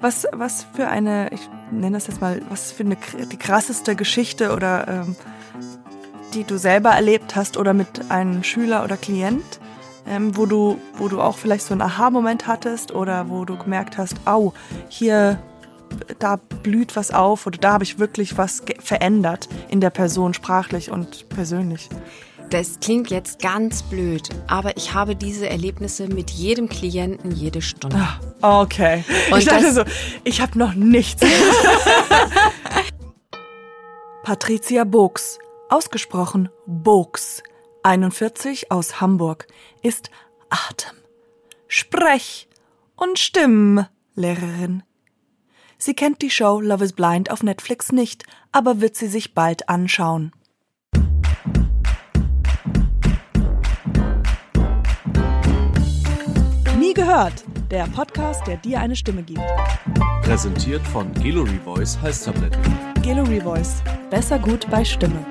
Was, was für eine, ich nenne das jetzt mal, was für eine die krasseste Geschichte oder ähm, die du selber erlebt hast oder mit einem Schüler oder Klient, ähm, wo du, wo du auch vielleicht so einen Aha-Moment hattest oder wo du gemerkt hast, au, hier da blüht was auf oder da habe ich wirklich was verändert in der Person sprachlich und persönlich. Das klingt jetzt ganz blöd, aber ich habe diese Erlebnisse mit jedem Klienten jede Stunde. Ah, okay. Und ich dachte so, ich habe noch nichts. Patricia Box, ausgesprochen Box, 41 aus Hamburg, ist Atem, Sprech- und Stimmlehrerin. Sie kennt die Show Love is Blind auf Netflix nicht, aber wird sie sich bald anschauen. Nie gehört, der Podcast, der dir eine Stimme gibt. Präsentiert von Gallery Voice Halstabletten. Gallery Voice, besser gut bei Stimme.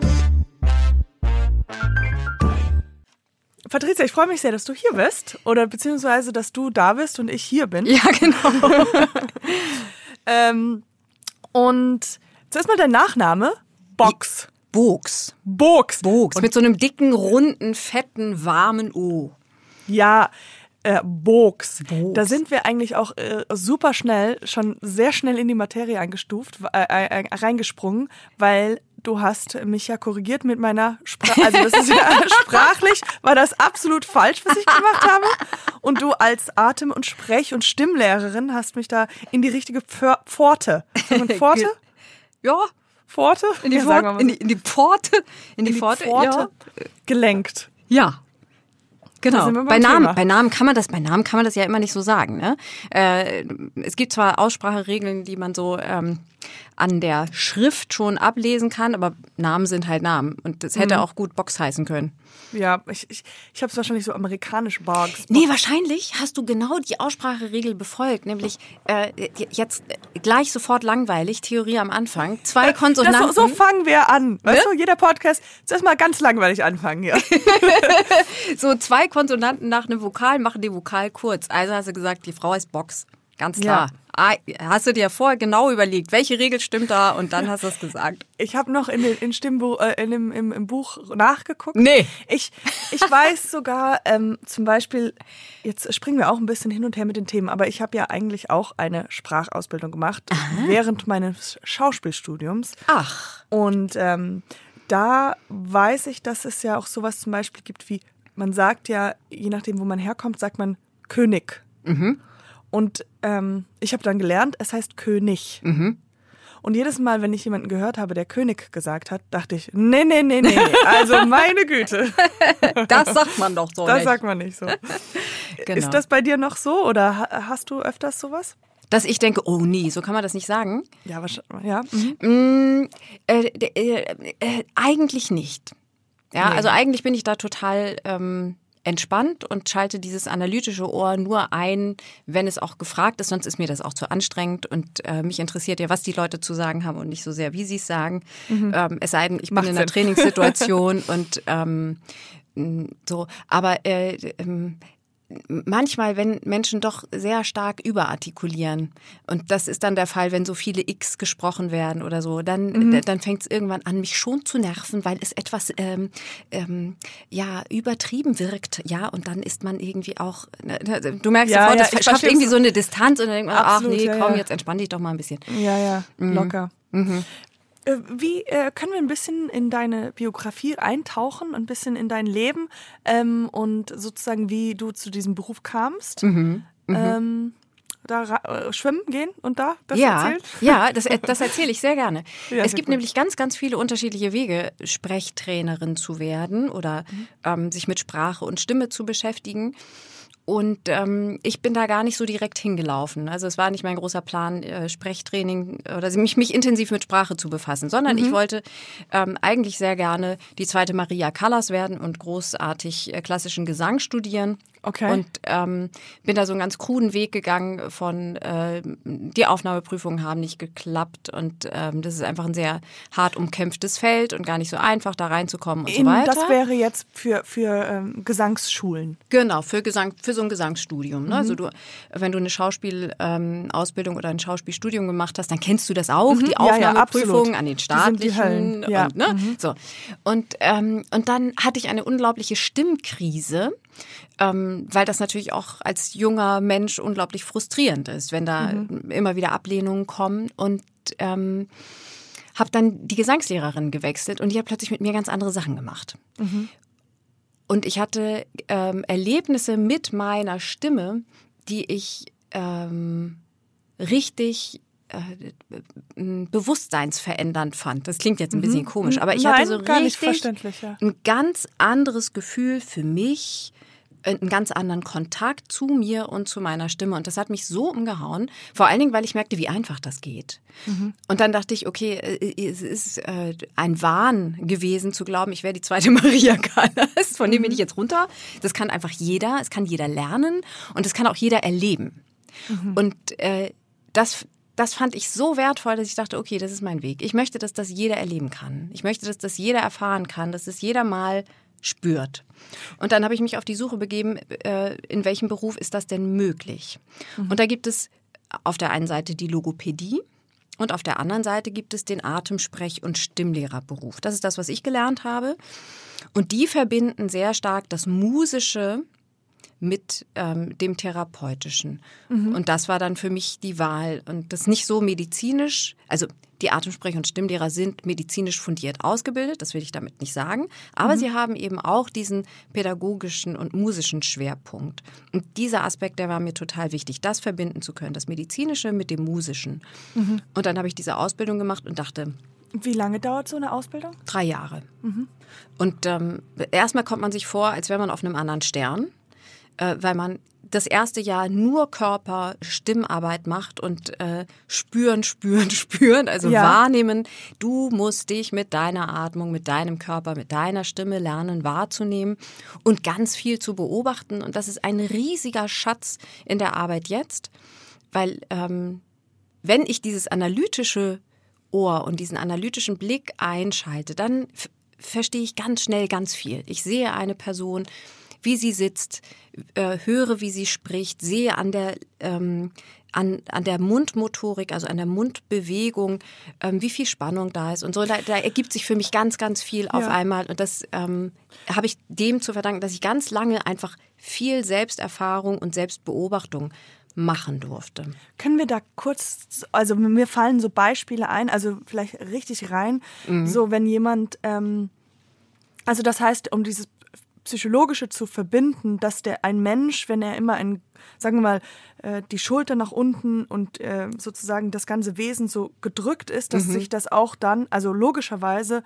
Patricia, ich freue mich sehr, dass du hier bist oder beziehungsweise, dass du da bist und ich hier bin. Ja, genau. ähm, und zuerst mal dein Nachname. Box. Box. Box. Box. Mit so einem dicken, runden, fetten, warmen O. Ja, äh, Box. Da sind wir eigentlich auch äh, super schnell, schon sehr schnell in die Materie eingestuft, äh, äh, äh, reingesprungen, weil du hast mich ja korrigiert mit meiner Sprache. Also das ist ja sprachlich, war das absolut falsch, was ich gemacht habe. Und du als Atem- und Sprech- und Stimmlehrerin hast mich da in die richtige Pforte. Pforte? Ja. Pforte? In die, ja, Pforte, in die, in die Pforte? In die, in die Pforte, Pforte ja. gelenkt. Ja, Genau. Bei Namen, bei Namen kann man das, bei Namen kann man das ja immer nicht so sagen. Ne? Äh, es gibt zwar Ausspracheregeln, die man so ähm, an der Schrift schon ablesen kann, aber Namen sind halt Namen. Und das hätte mhm. auch gut Box heißen können. Ja, ich, ich, ich habe es wahrscheinlich so amerikanisch Box. Nee, wahrscheinlich hast du genau die Ausspracheregel befolgt, nämlich äh, jetzt gleich sofort langweilig, Theorie am Anfang, zwei Konsonanten. Das, so, so fangen wir an. Weißt ne? du, jeder Podcast, zuerst mal ganz langweilig anfangen hier. so zwei Konsonanten nach einem Vokal machen die Vokal kurz. Also hast du gesagt, die Frau heißt Box. Ganz klar. Ja. Ah, hast du dir vorher genau überlegt, welche Regel stimmt da und dann hast du es gesagt. Ich habe noch in, den, in Stimmbuch, äh, in dem, im, im, Buch nachgeguckt. Nee. Ich, ich weiß sogar ähm, zum Beispiel, jetzt springen wir auch ein bisschen hin und her mit den Themen, aber ich habe ja eigentlich auch eine Sprachausbildung gemacht Aha. während meines Schauspielstudiums. Ach. Und ähm, da weiß ich, dass es ja auch sowas zum Beispiel gibt wie, man sagt ja, je nachdem, wo man herkommt, sagt man König. Mhm. Und ähm, ich habe dann gelernt, es heißt König. Mhm. Und jedes Mal, wenn ich jemanden gehört habe, der König gesagt hat, dachte ich, nee, nee, nee, nee, also meine Güte. Das sagt man doch so Das nicht. sagt man nicht so. Genau. Ist das bei dir noch so oder hast du öfters sowas? Dass ich denke, oh nee, so kann man das nicht sagen. Ja, wahrscheinlich, ja. Mhm. Mm, äh, äh, äh, eigentlich nicht. Ja, nee. also eigentlich bin ich da total ähm, entspannt und schalte dieses analytische Ohr nur ein, wenn es auch gefragt ist. Sonst ist mir das auch zu anstrengend und äh, mich interessiert ja, was die Leute zu sagen haben und nicht so sehr, wie sie es sagen. Mhm. Ähm, es sei denn, ich Macht bin in einer Sinn. Trainingssituation und ähm, so. Aber äh, ähm, manchmal, wenn Menschen doch sehr stark überartikulieren, und das ist dann der Fall, wenn so viele X gesprochen werden oder so, dann, mhm. dann fängt es irgendwann an, mich schon zu nerven, weil es etwas ähm, ähm, ja übertrieben wirkt, ja, und dann ist man irgendwie auch, ne, ne, du merkst ja, sofort, ja, das schafft irgendwie so eine Distanz und dann denkt man, Absolut, ach nee, ja, komm, jetzt entspann dich doch mal ein bisschen. Ja, ja, mhm. locker. Mhm. Äh, wie äh, können wir ein bisschen in deine Biografie eintauchen, ein bisschen in dein Leben ähm, und sozusagen, wie du zu diesem Beruf kamst? Mhm. Mhm. Ähm, da äh, schwimmen gehen und da das ja, erzählen? Ja, das, das erzähle ich sehr gerne. Ja, es gibt gut. nämlich ganz, ganz viele unterschiedliche Wege, Sprechtrainerin zu werden oder mhm. ähm, sich mit Sprache und Stimme zu beschäftigen. Und ähm, ich bin da gar nicht so direkt hingelaufen. Also es war nicht mein großer Plan, äh, Sprechtraining oder mich, mich intensiv mit Sprache zu befassen, sondern mhm. ich wollte ähm, eigentlich sehr gerne die zweite Maria Callas werden und großartig äh, klassischen Gesang studieren Okay. Und ähm, bin da so einen ganz kruden Weg gegangen von äh, die Aufnahmeprüfungen haben nicht geklappt und ähm, das ist einfach ein sehr hart umkämpftes Feld und gar nicht so einfach da reinzukommen und In, so weiter. das wäre jetzt für, für ähm, Gesangsschulen. Genau, für Gesang, für so ein Gesangsstudium. Ne? Mhm. Also du, wenn du eine Schauspielausbildung oder ein Schauspielstudium gemacht hast, dann kennst du das auch, die Mhm. Ja, ja, Aufnahmeprüfungen an den Die sind die staatlichen. Höllen, ja. Mhm. Und, ne? so. und, ähm, und dann hatte ich eine unglaubliche Stimmkrise. Ähm, weil das natürlich auch als junger Mensch unglaublich frustrierend ist, wenn da Mhm. immer wieder Ablehnungen kommen. Und ähm, habe dann die Gesangslehrerin gewechselt und die hat plötzlich mit mir ganz andere Sachen gemacht. Und ich hatte ähm, Erlebnisse mit meiner Stimme, die ich ähm, richtig äh, bewusstseinsverändernd fand. Das klingt jetzt ein bisschen komisch, aber ich Mhm. Nein, hatte so richtig ja. ein ganz anderes Gefühl für mich, einen ganz anderen Kontakt zu mir und zu meiner Stimme. Und das hat mich so umgehauen, vor allen Dingen, weil ich merkte, wie einfach das geht. Und dann dachte ich, okay, äh, es ist äh, ein Wahn gewesen zu glauben, ich wäre die zweite Maria Callas, von dem bin ich jetzt runter. Das kann einfach jeder, es kann jeder lernen und es kann auch jeder erleben. Und äh, das, das fand ich so wertvoll, dass ich dachte, okay, das ist mein Weg. Ich möchte, dass das jeder erleben kann. Ich möchte, dass das jeder erfahren kann, dass es jeder mal spürt. Und dann habe ich mich auf die Suche begeben, äh, in welchem Beruf ist das denn möglich? Und da gibt es auf der einen Seite die Logopädie und auf der anderen Seite gibt es den Atemsprech- und Stimmlehrerberuf. Das ist das, was ich gelernt habe. Und die verbinden sehr stark das Musische mit ähm, dem Therapeutischen. Und das war dann für mich die Wahl. Und das nicht so medizinisch, also die Atemsprech- und Stimmlehrer sind medizinisch fundiert ausgebildet, das will ich damit nicht sagen, aber sie haben eben auch diesen pädagogischen und musischen Schwerpunkt. Und dieser Aspekt, der war mir total wichtig, das verbinden zu können, das Medizinische mit dem Musischen. Und dann habe ich diese Ausbildung gemacht und dachte, Wie lange dauert so eine Ausbildung? Drei Jahre. Und ähm, erstmal kommt man sich vor, als wäre man auf einem anderen Stern, äh, weil man das erste Jahr nur Körper, Stimmarbeit macht und äh, spüren, spüren, spüren, also Ja. wahrnehmen. Du musst dich mit deiner Atmung, mit deinem Körper, mit deiner Stimme lernen wahrzunehmen und ganz viel zu beobachten. Und das ist ein riesiger Schatz in der Arbeit jetzt, weil ähm, wenn ich dieses analytische Ohr und diesen analytischen Blick einschalte, dann verstehe ich ganz schnell ganz viel. Ich sehe eine Person, wie sie sitzt, äh, höre, wie sie spricht, sehe an der ähm, an, an der Mundmotorik, also an der Mundbewegung, ähm, wie viel Spannung da ist und so. Da, da ergibt sich für mich ganz, ganz viel auf Ja. einmal. Und das ähm, habe ich dem zu verdanken, dass ich ganz lange einfach viel Selbsterfahrung und Selbstbeobachtung machen durfte. Können wir da kurz, also mir fallen so Beispiele ein, also vielleicht richtig rein, Mhm. so wenn jemand, ähm, also das heißt, um dieses Psychologische zu verbinden, dass der ein Mensch, wenn er immer ein, sagen wir mal, äh, die Schulter nach unten und äh, sozusagen das ganze Wesen so gedrückt ist, Mhm. dass sich das auch dann, also logischerweise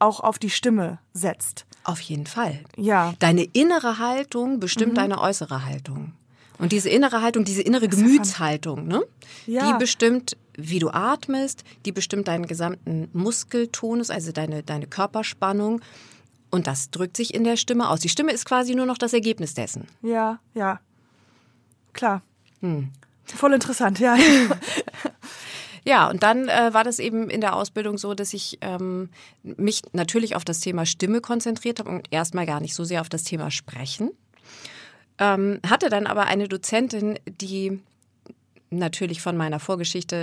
auch auf die Stimme setzt. Auf jeden Fall. Ja. Deine innere Haltung bestimmt deine äußere Haltung. Und diese innere Haltung, diese innere Gemütshaltung, ne? Ja. die bestimmt, wie du atmest, die bestimmt deinen gesamten Muskeltonus, also deine, deine Körperspannung. Und das drückt sich in der Stimme aus. Die Stimme ist quasi nur noch das Ergebnis dessen. Ja, ja. Klar. Hm. Voll interessant, ja. Ja, und dann äh, war das eben in der Ausbildung so, dass ich ähm, mich natürlich auf das Thema Stimme konzentriert habe und erstmal gar nicht so sehr auf das Thema Sprechen. Ähm, hatte dann aber eine Dozentin, die natürlich von meiner Vorgeschichte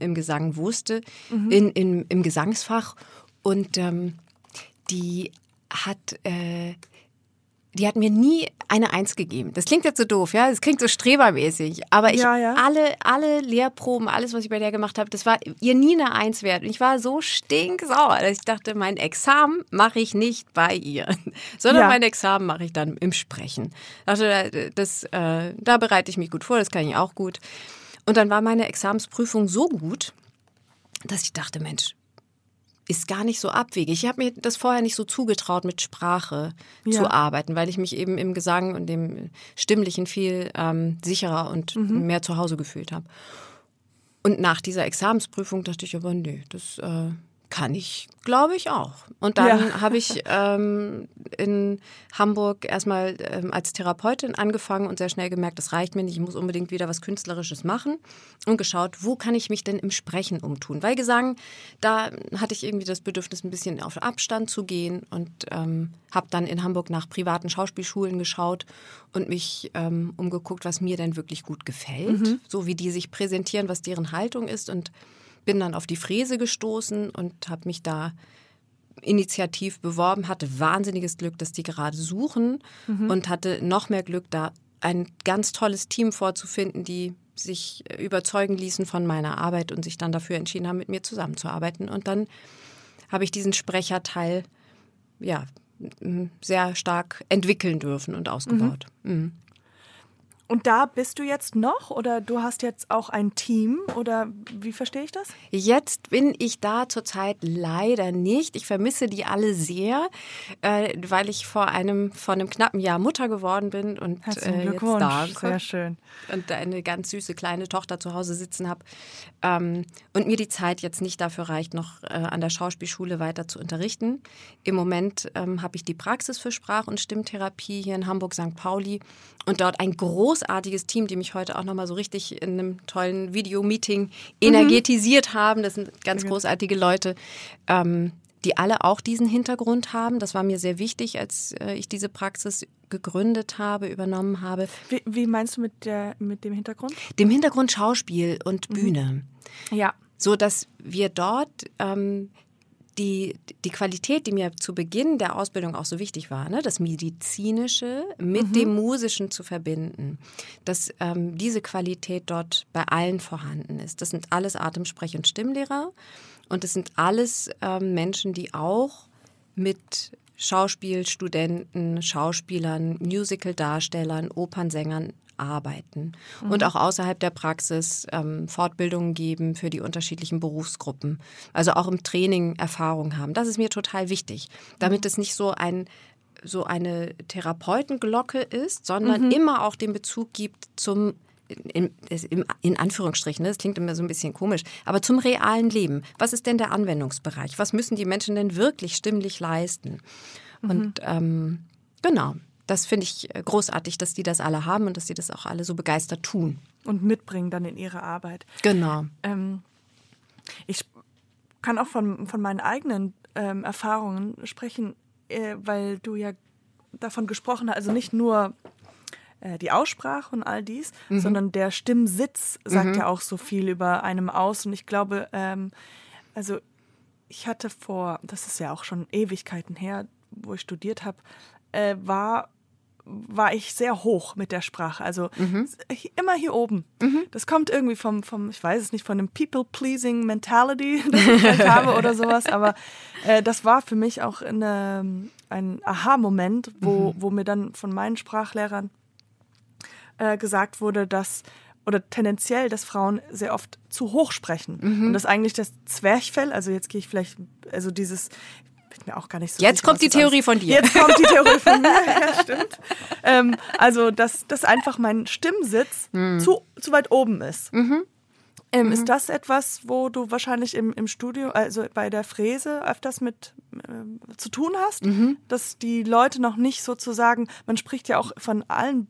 äh, im Gesang wusste, in, in, im Gesangsfach. Und ähm, die hat, äh, die hat mir nie eine Eins gegeben. Das klingt jetzt so doof, ja, das klingt so strebermäßig. Aber ich, Ja, ja. alle, alle Lehrproben, alles, was ich bei der gemacht habe, das war ihr nie eine Eins wert. Und ich war so stinksauer, dass ich dachte, mein Examen mache ich nicht bei ihr, sondern Ja. mein Examen mache ich dann im Sprechen. Also das, äh, da bereite ich mich gut vor, das kann ich auch gut. Und dann war meine Examensprüfung so gut, dass ich dachte, Mensch, ist gar nicht so abwegig. Ich habe mir das vorher nicht so zugetraut, mit Sprache Ja. zu arbeiten, weil ich mich eben im Gesang und dem Stimmlichen viel ähm, sicherer und mehr zu Hause gefühlt habe. Und nach dieser Examensprüfung dachte ich aber, nee, das, äh, Kann ich, glaube ich auch. Und dann ja. habe ich ähm, in Hamburg erstmal ähm, als Therapeutin angefangen und sehr schnell gemerkt, das reicht mir nicht, ich muss unbedingt wieder was Künstlerisches machen und geschaut, wo kann ich mich denn im Sprechen umtun? Weil Gesang, da hatte ich irgendwie das Bedürfnis, ein bisschen auf Abstand zu gehen und ähm, habe dann in Hamburg nach privaten Schauspielschulen geschaut und mich ähm, umgeguckt, was mir denn wirklich gut gefällt, mhm. so wie die sich präsentieren, was deren Haltung ist und bin dann auf die Fräse gestoßen und habe mich da initiativ beworben, hatte wahnsinniges Glück, dass die gerade suchen mhm. und hatte noch mehr Glück, da ein ganz tolles Team vorzufinden, die sich überzeugen ließen von meiner Arbeit und sich dann dafür entschieden haben, mit mir zusammenzuarbeiten. Und dann habe ich diesen Sprecherteil ja sehr stark entwickeln dürfen und ausgebaut. Mhm. Mhm. Und da bist du jetzt noch oder du hast jetzt auch ein Team oder wie verstehe ich das? Jetzt bin ich da zurzeit leider nicht. Ich vermisse die alle sehr, äh, weil ich vor einem vor einem knappen Jahr Mutter geworden bin und äh, jetzt da sehr schön und eine ganz süße kleine Tochter zu Hause sitzen habe ähm, und mir die Zeit jetzt nicht dafür reicht, noch äh, an der Schauspielschule weiter zu unterrichten. Im Moment ähm, habe ich die Praxis für Sprach- und Stimmtherapie hier in Hamburg St. Pauli und dort ein großartiges Team, die mich heute auch nochmal so richtig in einem tollen Videomeeting energetisiert mhm. haben. Das sind ganz großartige Leute, ähm, die alle auch diesen Hintergrund haben. Das war mir sehr wichtig, als äh, ich diese Praxis gegründet habe, übernommen habe. Wie, wie, meinst du mit, der, mit dem Hintergrund? Dem Hintergrund Schauspiel und mhm. Bühne. Ja. So dass wir dort ähm, die, die Qualität, die mir zu Beginn der Ausbildung auch so wichtig war, ne, das Medizinische mit mhm. dem Musischen zu verbinden, dass ähm, diese Qualität dort bei allen vorhanden ist. Das sind alles Atemsprech- und Stimmlehrer und das sind alles ähm, Menschen, die auch mit Schauspielstudenten, Schauspielern, Musicaldarstellern, Opernsängern arbeiten mhm. und auch außerhalb der Praxis ähm, Fortbildungen geben für die unterschiedlichen Berufsgruppen. Also auch im Training Erfahrung haben. Das ist mir total wichtig, damit mhm. es nicht so ein so eine Therapeutenglocke ist, sondern mhm. immer auch den Bezug gibt zum in, in, in, Anführungsstrichen, ne, das klingt immer so ein bisschen komisch, aber zum realen Leben. Was ist denn der Anwendungsbereich? Was müssen die Menschen denn wirklich stimmlich leisten? Mhm. Und ähm, genau, das finde ich äh, großartig, dass die das alle haben und dass sie das auch alle so begeistert tun. Und mitbringen dann in ihre Arbeit. Genau. Ähm, ich kann auch von, von meinen eigenen ähm, Erfahrungen sprechen, äh, weil du ja davon gesprochen hast, also nicht nur äh, die Aussprache und all dies, mhm. sondern der Stimmsitz sagt mhm. ja auch so viel über einem aus. Und ich glaube, ähm, also ich hatte vor, das ist ja auch schon Ewigkeiten her, wo ich studiert habe, äh, war war ich sehr hoch mit der Sprache. Also mhm. immer hier oben. Mhm. Das kommt irgendwie vom, vom, ich weiß es nicht, von dem People-Pleasing Mentality, das ich halt habe oder sowas. Aber äh, das war für mich auch eine, ein Aha-Moment, wo, mhm. wo mir dann von meinen Sprachlehrern äh, gesagt wurde, dass oder tendenziell, dass Frauen sehr oft zu hoch sprechen. Mhm. Und das eigentlich das Zwerchfell, also jetzt gehe ich vielleicht, also dieses, bin mir auch gar nicht so Jetzt sicher, kommt die Theorie von dir. Jetzt kommt die Theorie von mir, ja, stimmt. Ähm, also, dass, dass einfach mein Stimmsitz mhm. zu, zu weit oben ist. Mhm. Ähm, mhm. Ist das etwas, wo du wahrscheinlich im, im Studio, also bei der Fräse, öfters mit äh, zu tun hast? Mhm. Dass die Leute noch nicht sozusagen, man spricht ja auch von allen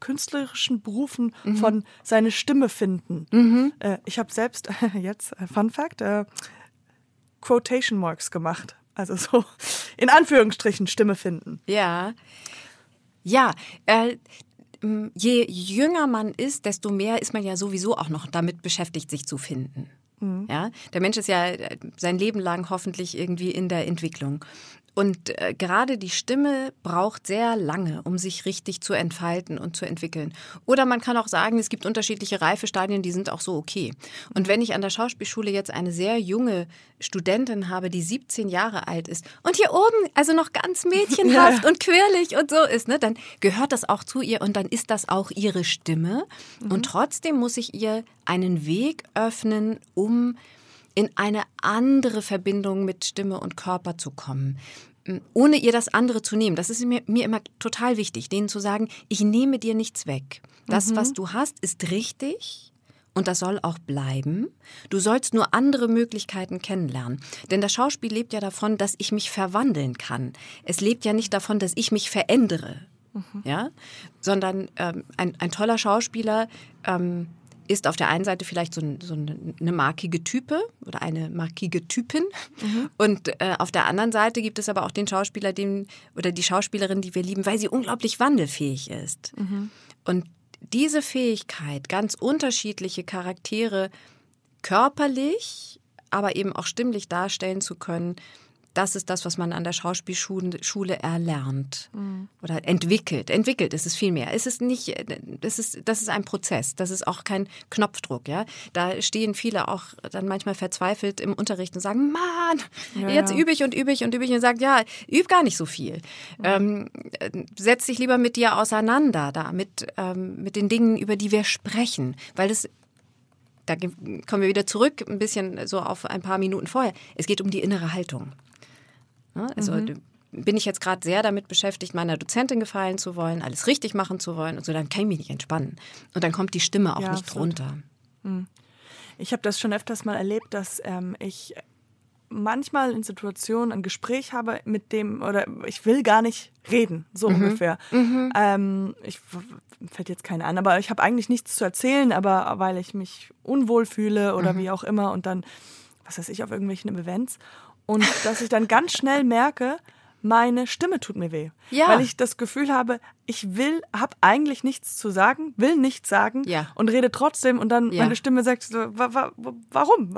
künstlerischen Berufen mhm. von seine Stimme finden. Mhm. Äh, ich habe selbst jetzt, äh, Fun Fact, äh, Quotation Marks gemacht. Also so in Anführungsstrichen Stimme finden. Ja. Ja, äh, je jünger man ist, desto mehr ist man ja sowieso auch noch damit beschäftigt, sich zu finden. Mhm. Ja, der Mensch ist ja äh, sein Leben lang hoffentlich irgendwie in der Entwicklung. Und äh, gerade die Stimme braucht sehr lange, um sich richtig zu entfalten und zu entwickeln. Oder man kann auch sagen, es gibt unterschiedliche Reifestadien, die sind auch so okay. Und wenn ich an der Schauspielschule jetzt eine sehr junge Studentin habe, die 17 Jahre alt ist und hier oben also noch ganz mädchenhaft ja. und quirlig und so ist, ne, dann gehört das auch zu ihr und dann ist das auch ihre Stimme. Mhm. Und trotzdem muss ich ihr einen Weg öffnen, um in eine andere Verbindung mit Stimme und Körper zu kommen ohne ihr das andere zu nehmen. Das ist mir, mir immer total wichtig, denen zu sagen, ich nehme dir nichts weg. Das, mhm. was du hast, ist richtig und das soll auch bleiben. Du sollst nur andere Möglichkeiten kennenlernen. Denn das Schauspiel lebt ja davon, dass ich mich verwandeln kann. Es lebt ja nicht davon, dass ich mich verändere. Mhm. Ja? Sondern ähm, ein, ein toller Schauspieler ähm, ist auf der einen Seite vielleicht so, so eine markige Type oder eine markige Typin. Mhm. Und äh, auf der anderen Seite gibt es aber auch den Schauspieler, den, oder die Schauspielerin, die wir lieben, weil sie unglaublich wandelfähig ist. Mhm. Und diese Fähigkeit, ganz unterschiedliche Charaktere körperlich, aber eben auch stimmlich darstellen zu können, das ist das, was man an der Schauspielschule erlernt mhm. oder entwickelt. Entwickelt ist es viel mehr. Es ist nicht, das ist, das ist ein Prozess. Das ist auch kein Knopfdruck. Ja, da stehen viele auch dann manchmal verzweifelt im Unterricht und sagen, Mann, ja, jetzt übe ich und übe ich und übe ich und sagt, ja, üb gar nicht so viel. Mhm. Ähm, setz dich lieber mit dir auseinander, da mit ähm, mit den Dingen, über die wir sprechen, weil es da kommen wir wieder zurück, ein bisschen so auf ein paar Minuten vorher. Es geht um die innere Haltung. Ne? Also mhm. bin ich jetzt gerade sehr damit beschäftigt, meiner Dozentin gefallen zu wollen, alles richtig machen zu wollen und so, dann kann ich mich nicht entspannen. Und dann kommt die Stimme auch ja, nicht absolut. runter. Mhm. Ich habe das schon öfters mal erlebt, dass ähm, ich manchmal in Situationen ein Gespräch habe mit dem, oder ich will gar nicht reden, so mhm. ungefähr. Mhm. Ähm, ich fällt jetzt keine an, aber ich habe eigentlich nichts zu erzählen, aber weil ich mich unwohl fühle oder mhm. wie auch immer und dann, was weiß ich, auf irgendwelchen Events und dass ich dann ganz schnell merke, meine Stimme tut mir weh. Ja. Weil ich das Gefühl habe, ich will, habe eigentlich nichts zu sagen, will nichts sagen ja. und rede trotzdem und dann ja. meine Stimme sagt, so, wa, wa, warum?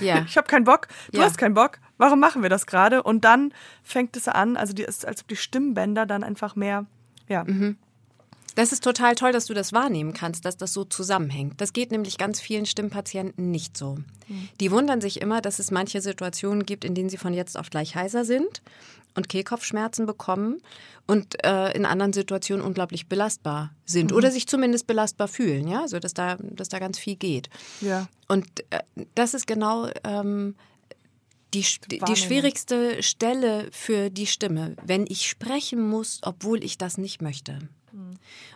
Ja. Ich habe keinen Bock, du hast keinen Bock, warum machen wir das gerade? Und dann fängt es an, also die, ist, als ob die Stimmbänder dann einfach mehr, ja. Mhm. Das ist total toll, dass du das wahrnehmen kannst, dass das so zusammenhängt. Das geht nämlich ganz vielen Stimmpatienten nicht so. Mhm. Die wundern sich immer, dass es manche Situationen gibt, in denen sie von jetzt auf gleich heiser sind und Kehlkopfschmerzen bekommen und äh, in anderen Situationen unglaublich belastbar sind mhm. oder sich zumindest belastbar fühlen, ja, so dass da, dass da ganz viel geht. Ja. Und äh, das ist genau ähm, die, die schwierigste Stelle für die Stimme, wenn ich sprechen muss, obwohl ich das nicht möchte.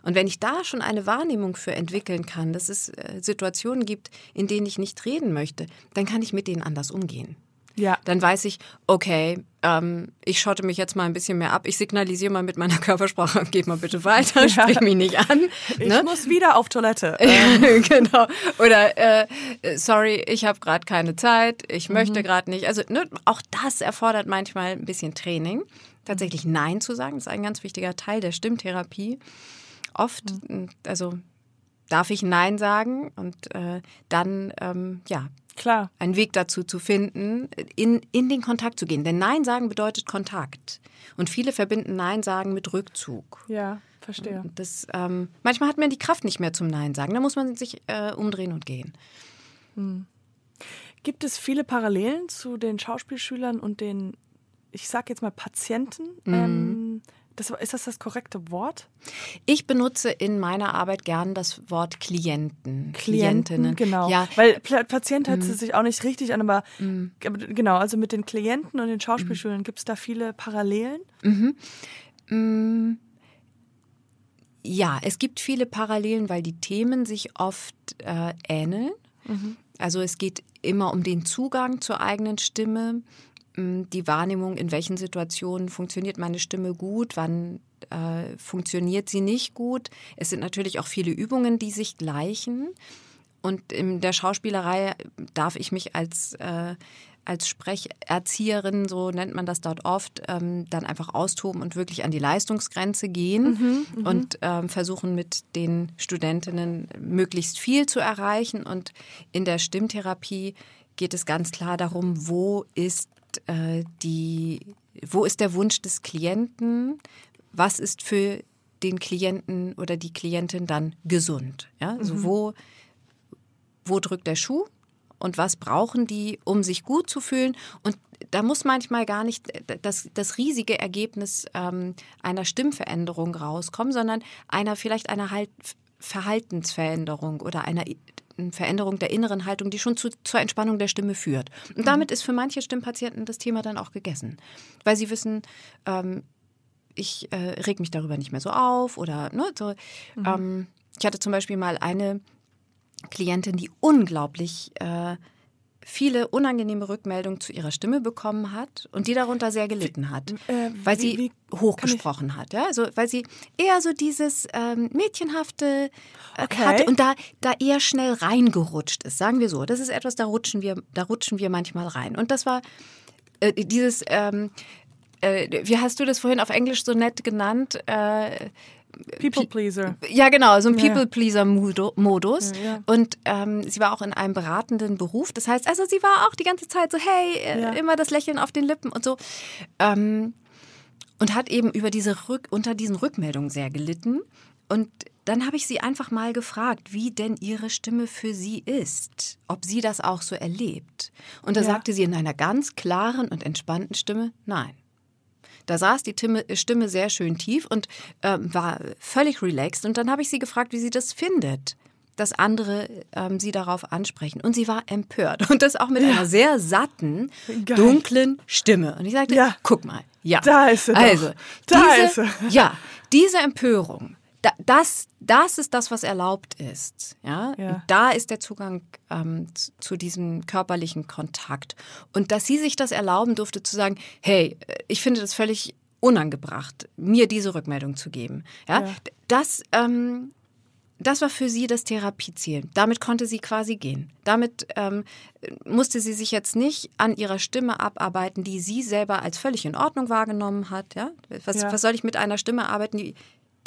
Und wenn ich da schon eine Wahrnehmung für entwickeln kann, dass es äh, Situationen gibt, in denen ich nicht reden möchte, dann kann ich mit denen anders umgehen. Ja. Dann weiß ich, okay, ähm, ich schotte mich jetzt mal ein bisschen mehr ab. Ich signalisiere mal mit meiner Körpersprache, geht mal bitte weiter, ja. sprich mich nicht an. Ich ne? muss wieder auf Toilette. genau. Oder äh, sorry, ich habe gerade keine Zeit, ich mhm. möchte gerade nicht. Also ne, auch das erfordert manchmal ein bisschen Training tatsächlich Nein zu sagen. Das ist ein ganz wichtiger Teil der Stimmtherapie. Oft, mhm. also darf ich Nein sagen und äh, dann, ähm, ja, Klar. einen Weg dazu zu finden, in, in den Kontakt zu gehen. Denn Nein sagen bedeutet Kontakt. Und viele verbinden Nein sagen mit Rückzug. Ja, verstehe. Das, ähm, manchmal hat man die Kraft nicht mehr zum Nein sagen. Da muss man sich äh, umdrehen und gehen. Hm. Gibt es viele Parallelen zu den Schauspielschülern und den ich sage jetzt mal Patienten. Mhm. Ähm, das, ist das das korrekte Wort? Ich benutze in meiner Arbeit gern das Wort Klienten. Klientinnen. Genau. Ja. Weil Patient hört mhm. sich auch nicht richtig an, aber mhm. genau, also mit den Klienten und den Schauspielschulen, mhm. gibt es da viele Parallelen? Mhm. Mm. Ja, es gibt viele Parallelen, weil die Themen sich oft äh, ähneln. Mhm. Also es geht immer um den Zugang zur eigenen Stimme die Wahrnehmung, in welchen Situationen funktioniert meine Stimme gut, wann äh, funktioniert sie nicht gut. Es sind natürlich auch viele Übungen, die sich gleichen. Und in der Schauspielerei darf ich mich als, äh, als Sprecherzieherin, so nennt man das dort oft, ähm, dann einfach austoben und wirklich an die Leistungsgrenze gehen mhm, mhm. und ähm, versuchen mit den Studentinnen möglichst viel zu erreichen. Und in der Stimmtherapie geht es ganz klar darum, wo ist äh, die, wo ist der Wunsch des Klienten? Was ist für den Klienten oder die Klientin dann gesund? Ja, also mhm. wo, wo drückt der Schuh? Und was brauchen die, um sich gut zu fühlen? Und da muss manchmal gar nicht das, das riesige Ergebnis ähm, einer Stimmveränderung rauskommen, sondern einer vielleicht einer halt Verhaltensveränderung oder einer Veränderung der inneren Haltung, die schon zu, zur Entspannung der Stimme führt. Und damit ist für manche Stimmpatienten das Thema dann auch gegessen, weil sie wissen, ähm, ich äh, reg mich darüber nicht mehr so auf oder ne, so. Mhm. Ähm, ich hatte zum Beispiel mal eine Klientin, die unglaublich äh, viele unangenehme Rückmeldungen zu ihrer Stimme bekommen hat und die darunter sehr gelitten hat, äh, weil wie- sie wie hochgesprochen hat, ja, also weil sie eher so dieses ähm, mädchenhafte äh, Okay. hatte und da da eher schnell reingerutscht ist, sagen wir so. Das ist etwas, da rutschen wir, da rutschen wir manchmal rein. Und das war äh, dieses, ähm, äh, wie hast du das vorhin auf Englisch so nett genannt? Äh, People Pleaser. ja, genau, so ein ja. People-Pleaser-Modus. Ja, ja. Und ähm, sie war auch in einem beratenden Beruf. Das heißt, also sie war auch die ganze Zeit so, hey, äh, Ja. immer das Lächeln auf den Lippen und so. Ähm, und hat eben über diese Rück unter diesen Rückmeldungen sehr gelitten. Und dann habe ich sie einfach mal gefragt, wie denn ihre Stimme für sie ist, ob sie das auch so erlebt. Und da Ja. sagte sie in einer ganz klaren und entspannten Stimme, nein. Da saß die Timme, Stimme sehr schön tief und ähm, war völlig relaxed. Und dann habe ich sie gefragt, wie sie das findet, dass andere ähm, sie darauf ansprechen. Und sie war empört. Und das auch mit einer sehr satten, Geil. dunklen Stimme. Und ich sagte, Ja. guck mal, ja. Da ist sie doch. Also, Da diese, ist sie. Ja, diese Empörung, das, das ist das, was erlaubt ist. Ja? Ja. Da ist der Zugang ähm, zu, zu diesem körperlichen Kontakt. Und dass sie sich das erlauben durfte, zu sagen, hey, äh, ich finde das völlig unangebracht, mir diese Rückmeldung zu geben. Ja? Ja. Das, ähm, das war für sie das Therapieziel. Damit konnte sie quasi gehen. Damit ähm, musste sie sich jetzt nicht an ihrer Stimme abarbeiten, die sie selber als völlig in Ordnung wahrgenommen hat. Ja? Was, Ja. was soll ich mit einer Stimme arbeiten, die,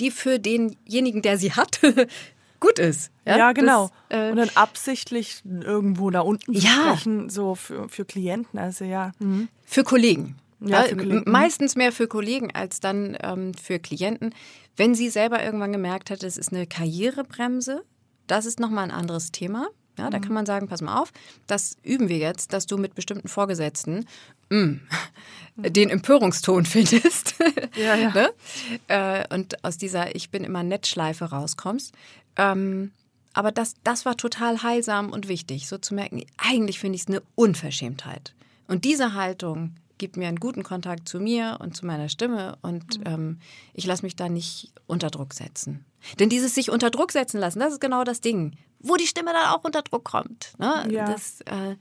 die für denjenigen, der sie hat, gut ist? Ja, genau. Das, äh, und dann absichtlich irgendwo da unten Ja. sprechen, so für, für Klienten. Also ja. Mhm. Für Kollegen. Ja, Ja, für Kollegen. m- Meistens mehr für Kollegen als dann ähm, für Klienten. Wenn sie selber irgendwann gemerkt hat, es ist eine Karrierebremse, das ist nochmal ein anderes Thema. Ja, Mhm. da kann man sagen, pass mal auf, das üben wir jetzt, dass du mit bestimmten Vorgesetzten mm, den Empörungston findest. Ja, ja. ne? äh, und aus dieser Ich bin immer nett Schleife rauskommst. Ähm, aber das, das war total heilsam und wichtig, so zu merken, eigentlich finde ich es eine Unverschämtheit. Und diese Haltung gibt mir einen guten Kontakt zu mir und zu meiner Stimme und Mhm. ähm, ich lasse mich da nicht unter Druck setzen. Denn dieses sich unter Druck setzen lassen, das ist genau das Ding, wo die Stimme dann auch unter Druck kommt. Ne? Ja. Das, äh,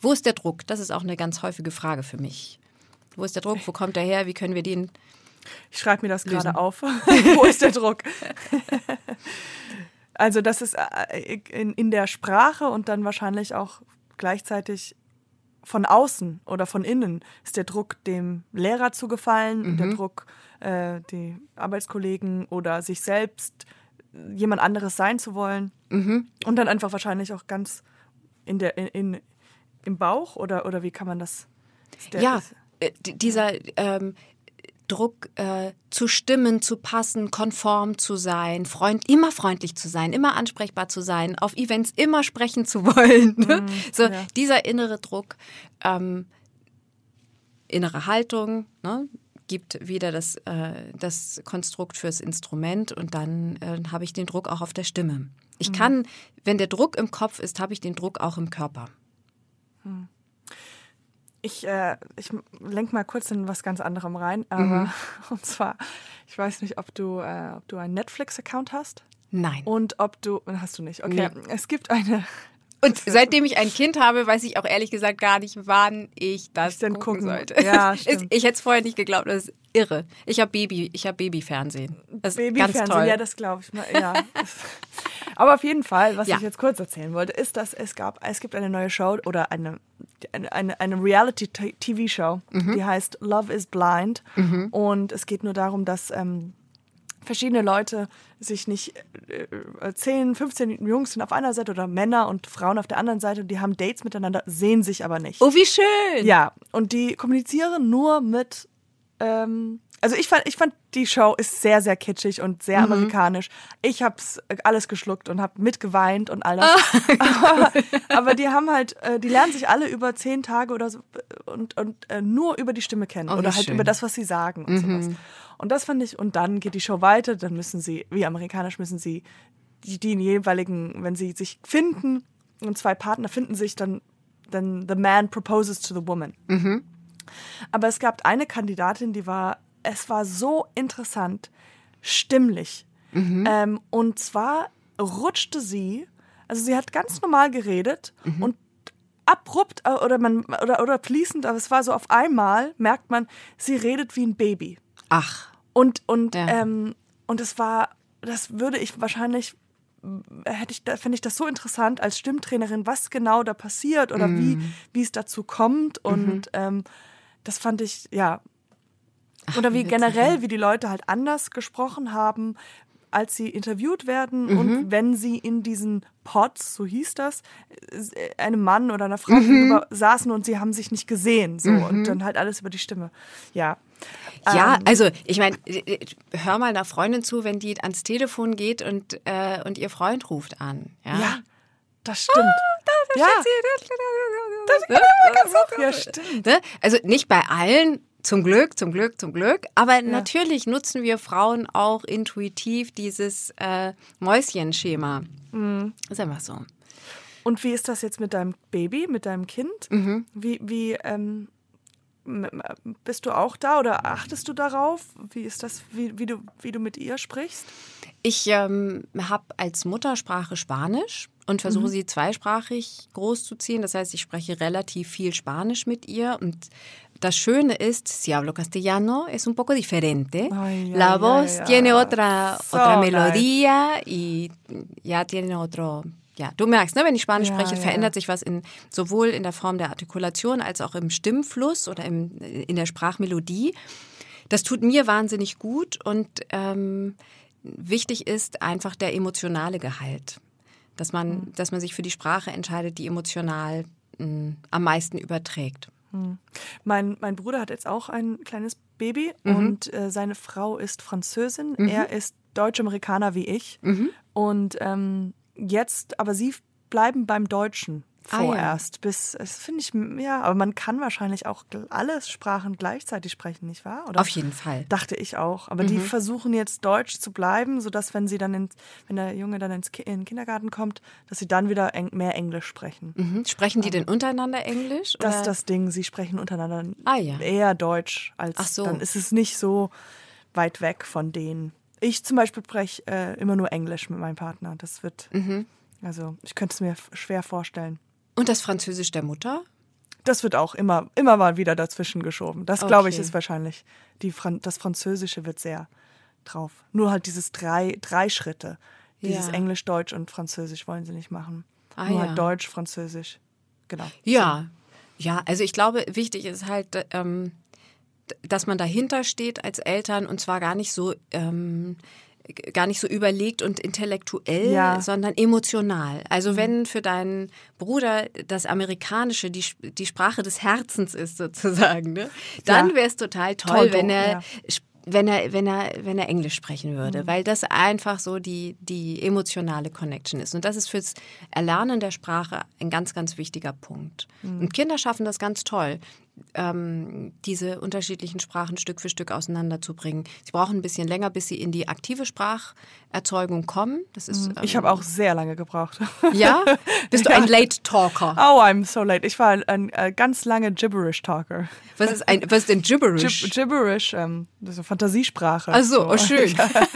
wo ist der Druck? Das ist auch eine ganz häufige Frage für mich. Wo ist der Druck? Wo kommt der her? Wie können wir den Ich schreibe mir das Lösen. gerade auf. Wo ist der Druck? also das ist äh, in, in der Sprache und dann wahrscheinlich auch gleichzeitig von außen oder von innen ist der Druck dem Lehrer zu gefallen und der Druck äh, die Arbeitskollegen oder sich selbst jemand anderes sein zu wollen und dann einfach wahrscheinlich auch ganz in der in, in im Bauch oder oder wie kann man das ja, äh, dieser ähm, Druck äh, zu stimmen, zu passen, konform zu sein, freund, immer freundlich zu sein, immer ansprechbar zu sein, auf Events immer sprechen zu wollen. Ne? so ja. dieser innere Druck, ähm, innere Haltung, ne? Gibt wieder das, äh, das Konstrukt fürs Instrument und dann äh, habe ich den Druck auch auf der Stimme. Ich kann, wenn der Druck im Kopf ist, habe ich den Druck auch im Körper. Ich, äh, ich lenk mal kurz in was ganz anderem rein, aber und zwar, ich weiß nicht, ob du, äh, ob du einen Netflix-Account hast Nein. und ob du, hast du nicht, okay. Es gibt eine, Und seitdem ich ein Kind habe, weiß ich auch ehrlich gesagt gar nicht, wann ich das Ich denn gucken, gucken- sollte. Ja, stimmt. ich hätte es vorher nicht geglaubt, das ist irre. Ich habe Baby, ich habe Babyfernsehen. Das ist ganz Babyfernsehen, ja, das glaube ich mal, ja. aber auf jeden Fall, was Ja. ich jetzt kurz erzählen wollte, ist, dass es gab, es gibt eine neue Show oder eine, eine, eine, eine Reality-TV-Show, Mhm. die heißt Love is Blind und es geht nur darum, dass ähm, verschiedene Leute sich nicht äh, äh, 10, 15 Jungs sind auf einer Seite oder Männer und Frauen auf der anderen Seite und die haben Dates miteinander, sehen sich aber nicht. oh, wie schön. Ja, und die kommunizieren nur mit. Ähm, also ich fand, ich fand die Show ist sehr, sehr kitschig und sehr amerikanisch. Ich hab's alles geschluckt und hab mitgeweint und all das. aber, aber die haben halt, äh, die lernen sich alle über zehn Tage oder so äh, und, und äh, nur über die Stimme kennen Oh, oder halt schön. über das, was sie sagen und sowas. Und das fand ich, und dann geht die Show weiter, dann müssen sie, wie amerikanisch müssen sie die, die jeweiligen, wenn sie sich finden und zwei Partner finden sich, dann, dann the man proposes to the woman. Aber es gab eine Kandidatin, die war, es war so interessant, stimmlich. Ähm, und zwar rutschte sie Also sie hat ganz normal geredet und abrupt äh, oder man oder oder fließend, aber es war so auf einmal merkt man, sie redet wie ein Baby. Ach. Und und Ja. ähm, und es war, das würde ich wahrscheinlich hätte ich, da finde ich das so interessant als Stimmtrainerin, was genau da passiert oder wie wie es dazu kommt. Und ähm, das fand ich ja. Oder wie generell, wie die Leute halt anders gesprochen haben, als sie interviewt werden und wenn sie in diesen Pods, so hieß das, äh, einem Mann oder einer Frau gegenüber saßen und sie haben sich nicht gesehen. So und dann halt alles über die Stimme. Ja. Ja, Ähm, also ich meine, hör mal einer Freundin zu, wenn die ans Telefon geht und, äh, und ihr Freund ruft an. Ja. ja, das stimmt. ja, ja, stimmt. Ne? Also nicht bei allen, zum Glück, zum Glück, zum Glück. Aber natürlich nutzen wir Frauen auch intuitiv dieses äh, Mäuschenschema. Mhm. Ist einfach so. Und wie ist das jetzt mit deinem Baby, mit deinem Kind? Mhm. Wie, wie ähm, bist du auch da oder achtest du darauf? Wie ist das, wie, wie, du, wie du mit ihr sprichst? Ich ähm, habe als Muttersprache Spanisch und versuche sie zweisprachig großzuziehen. Das heißt, ich spreche relativ viel Spanisch mit ihr. Und das Schöne ist, si hablo castellano, es un poco diferente. Ay, La ay, voz ay, tiene otra, So otra nice. melodía y ya tiene otro. Ja, du merkst, ne, wenn ich Spanisch Ja, spreche, ja. verändert sich was in, sowohl in der Form der Artikulation als auch im Stimmfluss oder im, in der Sprachmelodie. Das tut mir wahnsinnig gut und ähm, wichtig ist einfach der emotionale Gehalt. Dass man, Mhm. dass man sich für die Sprache entscheidet, die emotional mh, am meisten überträgt. Mein, mein Bruder hat jetzt auch ein kleines Baby Mhm. und äh, seine Frau ist Französin. Er ist Deutsch-Amerikaner wie ich. Mhm. Und ähm, jetzt, aber sie bleiben beim Deutschen Ah, ja. vorerst. Bis, das finde ich, ja, aber man kann wahrscheinlich auch alle Sprachen gleichzeitig sprechen, nicht wahr? Oder? Auf jeden Fall. Dachte ich auch. Aber die versuchen jetzt Deutsch zu bleiben, sodass, wenn sie dann ins, wenn der Junge dann ins Ki in den Kindergarten kommt, dass sie dann wieder eng, mehr Englisch sprechen. Mhm. Sprechen die denn untereinander Englisch? Das ist das Ding, sie sprechen untereinander Ah, ja. eher Deutsch als Ach so. dann ist es nicht so weit weg von denen. Ich zum Beispiel spreche äh, immer nur Englisch mit meinem Partner. Das wird, Mhm. also ich könnte es mir schwer vorstellen. Und das Französisch der Mutter? Das wird auch immer, immer mal wieder dazwischen geschoben. Das glaube ich Okay. ist wahrscheinlich. Die Fran das Französische wird sehr drauf. Nur halt dieses drei, drei Schritte. Dieses Ja. Englisch, Deutsch und Französisch wollen sie nicht machen. Ah, Nur ja. halt Deutsch, Französisch. Genau. Ja. Ja, also ich glaube, wichtig ist halt, ähm, dass man dahinter steht als Eltern und zwar gar nicht so ähm, gar nicht so überlegt und intellektuell, Ja. sondern emotional. Also wenn für deinen Bruder das Amerikanische die, die Sprache des Herzens ist sozusagen, ne? dann Ja. wäre es total toll, Toll, wenn er ja. wenn er, wenn er, wenn er Englisch sprechen würde, weil das einfach so die, die emotionale Connection ist. Und das ist fürs Erlernen der Sprache ein ganz, ganz wichtiger Punkt. Und Kinder schaffen das ganz toll, ähm, diese unterschiedlichen Sprachen Stück für Stück auseinanderzubringen. Sie brauchen ein bisschen länger, bis sie in die aktive Spracherzeugung kommen. Das ist, ähm, Ich habe auch sehr lange gebraucht. Ja? Bist du ein Late Talker? Oh, I'm so late. Ich war ein, ein, äh, ganz lange Gibberish-Talker. Was ist, ein, was ist denn Gibberish? Gib Gibberish, ähm, das ist so Fantasiesprache. Ach so, oh, schön. Ja.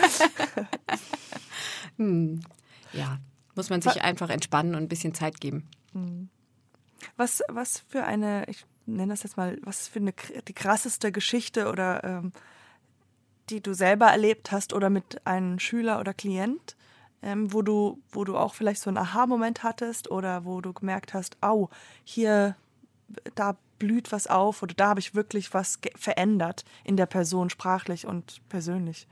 hm. Ja, muss man sich einfach entspannen und ein bisschen Zeit geben. Was, was für eine, ich nenne das jetzt mal, was für eine die krasseste Geschichte oder ähm, die du selber erlebt hast oder mit einem Schüler oder Klient, ähm, wo du, wo du auch vielleicht so einen Aha-Moment hattest oder wo du gemerkt hast, au, hier, da blüht was auf oder da habe ich wirklich was verändert in der Person sprachlich und persönlich.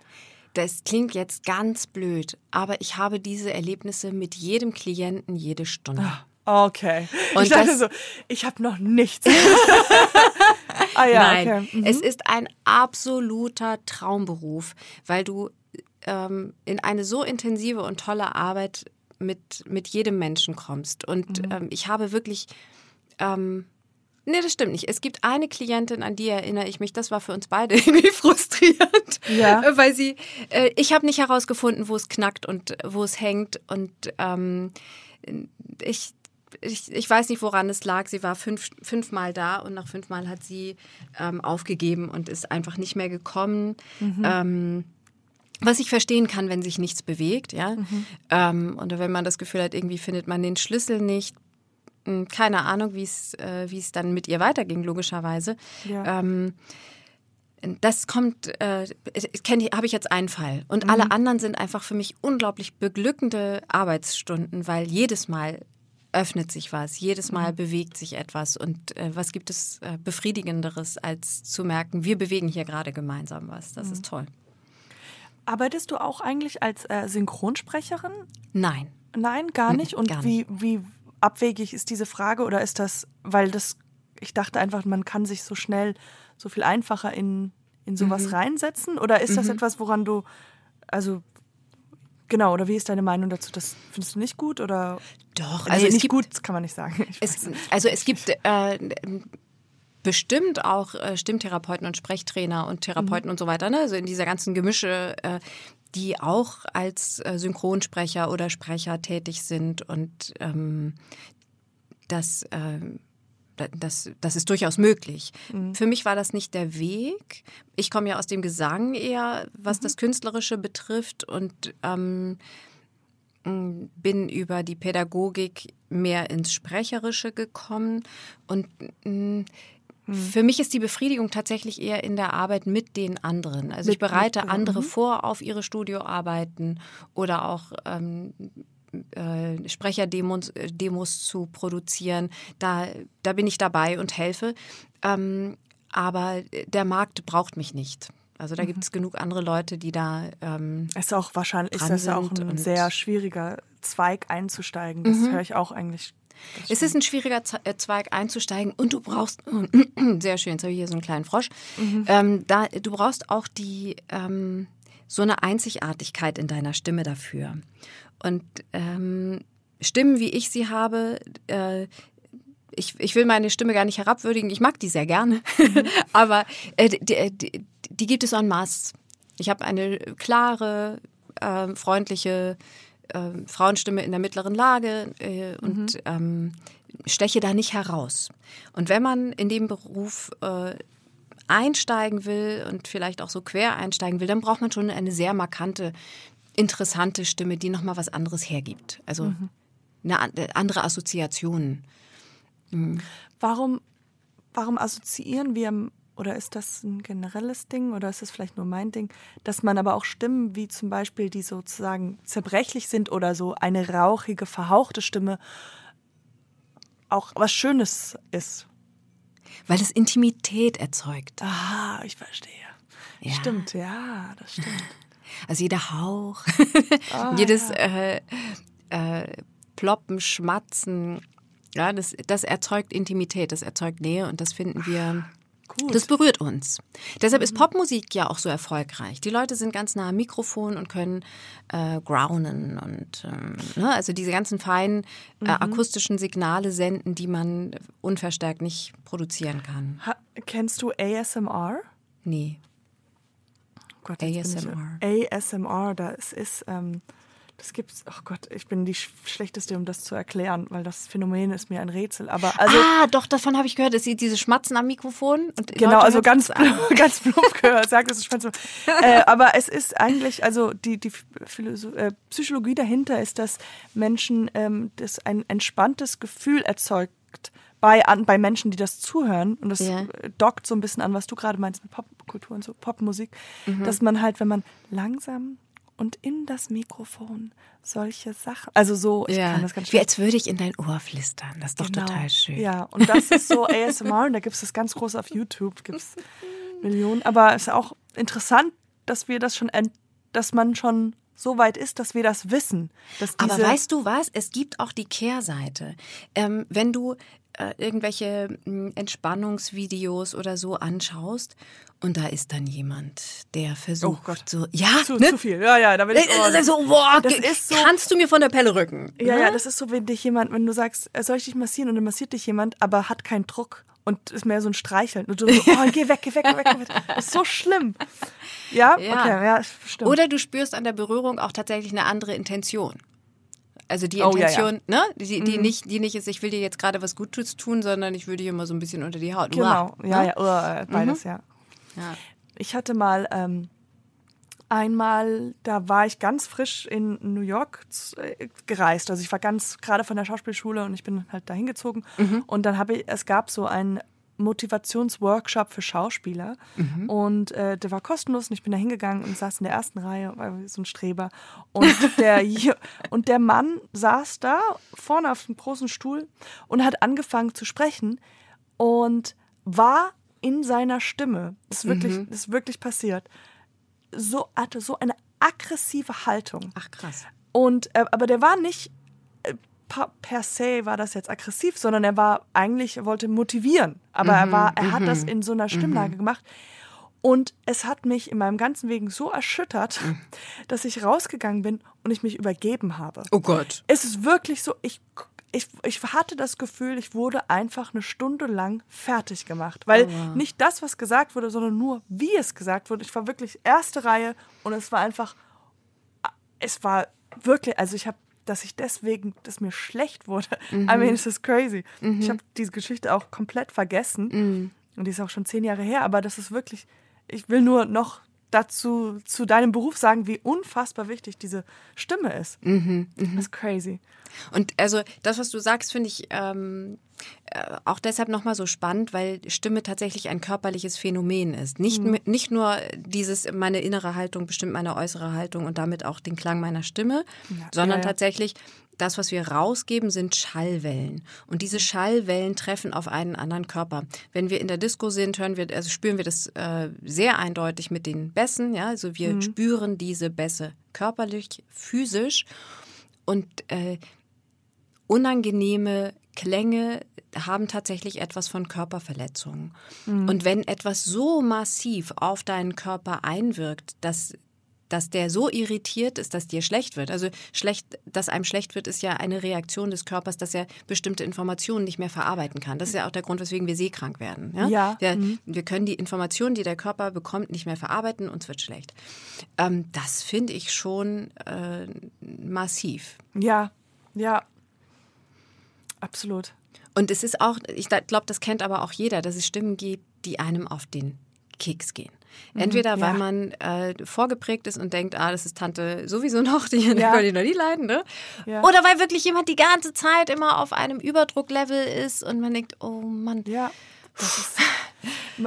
Das klingt jetzt ganz blöd, aber ich habe diese Erlebnisse mit jedem Klienten jede Stunde. Okay. Und ich dachte so, ich habe noch nichts. ah ja, Nein, okay. Mhm. es ist ein absoluter Traumberuf, weil du ähm, in eine so intensive und tolle Arbeit mit, mit jedem Menschen kommst. Und Mhm. ähm, ich habe wirklich. Ähm, Nee, das stimmt nicht. Es gibt eine Klientin, an die erinnere ich mich. Das war für uns beide irgendwie frustrierend, Ja. weil sie, äh, ich habe nicht herausgefunden, wo es knackt und äh, wo es hängt. Und ähm, ich, ich, ich weiß nicht, woran es lag. Sie war fünf, fünfmal da und nach fünfmal hat sie ähm, aufgegeben und ist einfach nicht mehr gekommen. Ähm, Was ich verstehen kann, wenn sich nichts bewegt, ja. Mhm. Ähm, und wenn man das Gefühl hat, irgendwie findet man den Schlüssel nicht. Hm, keine Ahnung, wie es äh, es dann mit ihr weiterging, logischerweise. Ja. Ähm, das kommt, äh, habe ich jetzt einen Fall. Und mhm. alle anderen sind einfach für mich unglaublich beglückende Arbeitsstunden, weil jedes Mal öffnet sich was, jedes Mal mhm. bewegt sich etwas. Und äh, was gibt es äh, befriedigenderes, als zu merken, wir bewegen hier gerade gemeinsam was. Das mhm. ist toll. Arbeitest du auch eigentlich als äh, Synchronsprecherin? Nein. Nein, gar nicht. Und gar wie, nicht. wie abwegig ist diese Frage? Oder ist das, weil das, ich dachte einfach, man kann sich so schnell, so viel einfacher in, in sowas mhm. reinsetzen? Oder ist das mhm. etwas, woran du, also Genau, oder wie ist deine Meinung dazu? Das findest du nicht gut oder? Doch, also nee, nicht gibt, gut, kann man nicht sagen. Es, also es gibt äh, bestimmt auch äh, Stimmtherapeuten und Sprechtrainer und Therapeuten mhm. und so weiter, ne? also in dieser ganzen Gemische, äh, die auch als äh, Synchronsprecher oder Sprecher tätig sind und ähm, das ähm, das, das ist durchaus möglich. Mhm. Für mich war das nicht der Weg. Ich komme ja aus dem Gesang eher, was mhm. das Künstlerische betrifft und ähm, bin über die Pädagogik mehr ins Sprecherische gekommen und mh, hm. Für mich ist die Befriedigung tatsächlich eher in der Arbeit mit den anderen. Also mit ich bereite andere mhm. vor auf ihre Studioarbeiten oder auch ähm, äh, Sprecherdemos äh, Demos zu produzieren. Da, da bin ich dabei und helfe. Ähm, aber der Markt braucht mich nicht. Also da mhm. gibt es genug andere Leute, die da. Ähm, ist auch wahrscheinlich ist das ja auch ein sehr schwieriger Zweig einzusteigen. Das mhm. höre ich auch eigentlich es ist ein schwieriger äh, Zweig einzusteigen und du brauchst, sehr schön, jetzt habe ich hier so einen kleinen Frosch, mhm. ähm, da, du brauchst auch die, ähm, so eine Einzigartigkeit in deiner Stimme dafür. Und ähm, Stimmen, wie ich sie habe, äh, ich, ich will meine Stimme gar nicht herabwürdigen, ich mag die sehr gerne, mhm. aber äh, die, die, die, gibt es en masse. Ich habe eine klare, äh, freundliche, äh, Frauenstimme in der mittleren Lage äh, und mhm. ähm, steche da nicht heraus. Und wenn man in dem Beruf äh, einsteigen will und vielleicht auch so quer einsteigen will, dann braucht man schon eine sehr markante, interessante Stimme, die nochmal was anderes hergibt. Also mhm. eine äh, andere Assoziation. Mhm. Warum, warum assoziieren wir oder ist das ein generelles Ding oder ist es vielleicht nur mein Ding, dass man aber auch Stimmen wie zum Beispiel, die sozusagen zerbrechlich sind oder so eine rauchige, verhauchte Stimme auch was Schönes ist? Weil es Intimität erzeugt. Ah, ich verstehe. Ja. Stimmt, ja, das stimmt. Also jeder Hauch, oh, jedes ja. äh, äh, Ploppen, Schmatzen, ja, das, das erzeugt Intimität, das erzeugt Nähe und das finden wir Gut. Das berührt uns. Deshalb ist mhm. Popmusik ja auch so erfolgreich. Die Leute sind ganz nah am Mikrofon und können äh, growlen und ähm, ne, also diese ganzen feinen äh, mhm. akustischen Signale senden, die man unverstärkt nicht produzieren kann. Ha, kennst du ASMR? Nee. Oh Gott, ASMR. ASMR, das ist ähm, das gibt's. Oh Gott, ich bin die schlechteste, um das zu erklären, weil das Phänomen ist mir ein Rätsel. Aber also, ah, doch, davon habe ich gehört. dass sie diese Schmatzen am Mikrofon. Und genau, Leute also ganz, ganz plump gehört, sagt es Schmatzen. äh, aber es ist eigentlich, also die, die äh, Psychologie dahinter ist, dass Menschen ähm, das ein entspanntes Gefühl erzeugt bei, an, bei Menschen, die das zuhören, und das ja. dockt so ein bisschen an, was du gerade meinst mit Popkultur und so, Popmusik, mhm. dass man halt, wenn man langsam und in das Mikrofon solche Sachen. Also so, ich ja. kann das ganz schön. Wie als würde ich in dein Ohr flüstern. Das ist doch genau. total schön. Ja, und das ist so ASMR und da gibt es das ganz groß auf YouTube, gibt es Millionen. Aber es ist auch interessant, dass wir das schon, dass man schon so weit ist, dass wir das wissen. Aber weißt du was? Es gibt auch die Kehrseite. Ähm, wenn du äh, irgendwelche hm, Entspannungsvideos oder so anschaust und da ist dann jemand, der versucht oh Gott. so, ja, zu, ne? zu viel, ja, ja, da will ich oh, das, so, boah, das ist so, kannst du mir von der Pelle rücken? Ja, ne? ja, das ist so, wenn dich jemand, wenn du sagst, soll ich dich massieren und dann massiert dich jemand, aber hat keinen Druck und ist mehr so ein Streicheln und du so, oh, geh weg, geh weg, geh weg, geh weg. Das ist so schlimm. Ja, ja. okay, ja, stimmt. Oder du spürst an der Berührung auch tatsächlich eine andere Intention. Also die Intention, oh, ja, ja. ne? Die, die, mhm. nicht, die nicht ist, ich will dir jetzt gerade was Gutes tun, sondern ich will dir immer so ein bisschen unter die Haut. Genau, Uah, ja, ne? ja, uh, beides, mhm. ja. ja. Ich hatte mal ähm, Einmal, da war ich ganz frisch in New York äh, gereist. Also ich war ganz gerade von der Schauspielschule und ich bin halt dahin gezogen. Mhm. Und dann habe ich, es gab so ein Motivationsworkshop für Schauspieler. Mhm. Und äh, der war kostenlos und ich bin da hingegangen und saß in der ersten Reihe, war so ein Streber. Und der, und der Mann saß da vorne auf dem großen Stuhl und hat angefangen zu sprechen und war in seiner Stimme, das ist wirklich, mhm. das ist wirklich passiert, so, hatte so eine aggressive Haltung. Ach krass. Und, äh, aber der war nicht per se war das jetzt aggressiv, sondern er war eigentlich, er wollte motivieren. Aber mhm, er war, er hat das mhm, in so einer Stimmlage mhm. gemacht. Und es hat mich in meinem ganzen Wegen so erschüttert, mhm. dass ich rausgegangen bin und ich mich übergeben habe. Oh Gott. Es ist wirklich so, ich, ich, ich hatte das Gefühl, ich wurde einfach eine Stunde lang fertig gemacht. Weil oh. nicht das, was gesagt wurde, sondern nur, wie es gesagt wurde. Ich war wirklich erste Reihe und es war einfach, es war wirklich, also ich habe dass ich deswegen, dass mir schlecht wurde. Mhm. I mean, es ist crazy. Mhm. Ich habe diese Geschichte auch komplett vergessen. Mhm. Und die ist auch schon zehn Jahre her, aber das ist wirklich, ich will nur noch dazu zu deinem Beruf sagen, wie unfassbar wichtig diese Stimme ist. Mhm, mh. Das ist crazy. Und also das, was du sagst, finde ich ähm, äh, auch deshalb nochmal so spannend, weil Stimme tatsächlich ein körperliches Phänomen ist. Nicht, mhm. nicht nur dieses, meine innere Haltung bestimmt meine äußere Haltung und damit auch den Klang meiner Stimme, ja, sondern ja, ja. tatsächlich das, was wir rausgeben, sind Schallwellen. Und diese Schallwellen treffen auf einen anderen Körper. Wenn wir in der Disco sind, hören wir, also spüren wir das äh, sehr eindeutig mit den Bässen. Ja? Also wir mhm. spüren diese Bässe körperlich, physisch. Und äh, unangenehme Klänge haben tatsächlich etwas von Körperverletzungen. Mhm. Und wenn etwas so massiv auf deinen Körper einwirkt, dass dass der so irritiert ist, dass dir schlecht wird. Also schlecht, dass einem schlecht wird, ist ja eine Reaktion des Körpers, dass er bestimmte Informationen nicht mehr verarbeiten kann. Das ist ja auch der Grund, weswegen wir seekrank werden. Ja. ja. Wir, mhm. wir können die Informationen, die der Körper bekommt, nicht mehr verarbeiten, uns wird schlecht. Ähm, das finde ich schon äh, massiv. Ja, ja, Absolut. Und es ist auch, ich glaube, das kennt aber auch jeder, dass es Stimmen gibt, die einem auf den Keks gehen. Mhm, Entweder mhm, ja. weil man äh, vorgeprägt ist und denkt, ah, das ist Tante sowieso noch, die ja. die noch nie leiden, ne? Ja. Oder weil wirklich jemand die ganze Zeit immer auf einem Überdrucklevel ist und man denkt, oh Mann. Ja, ist,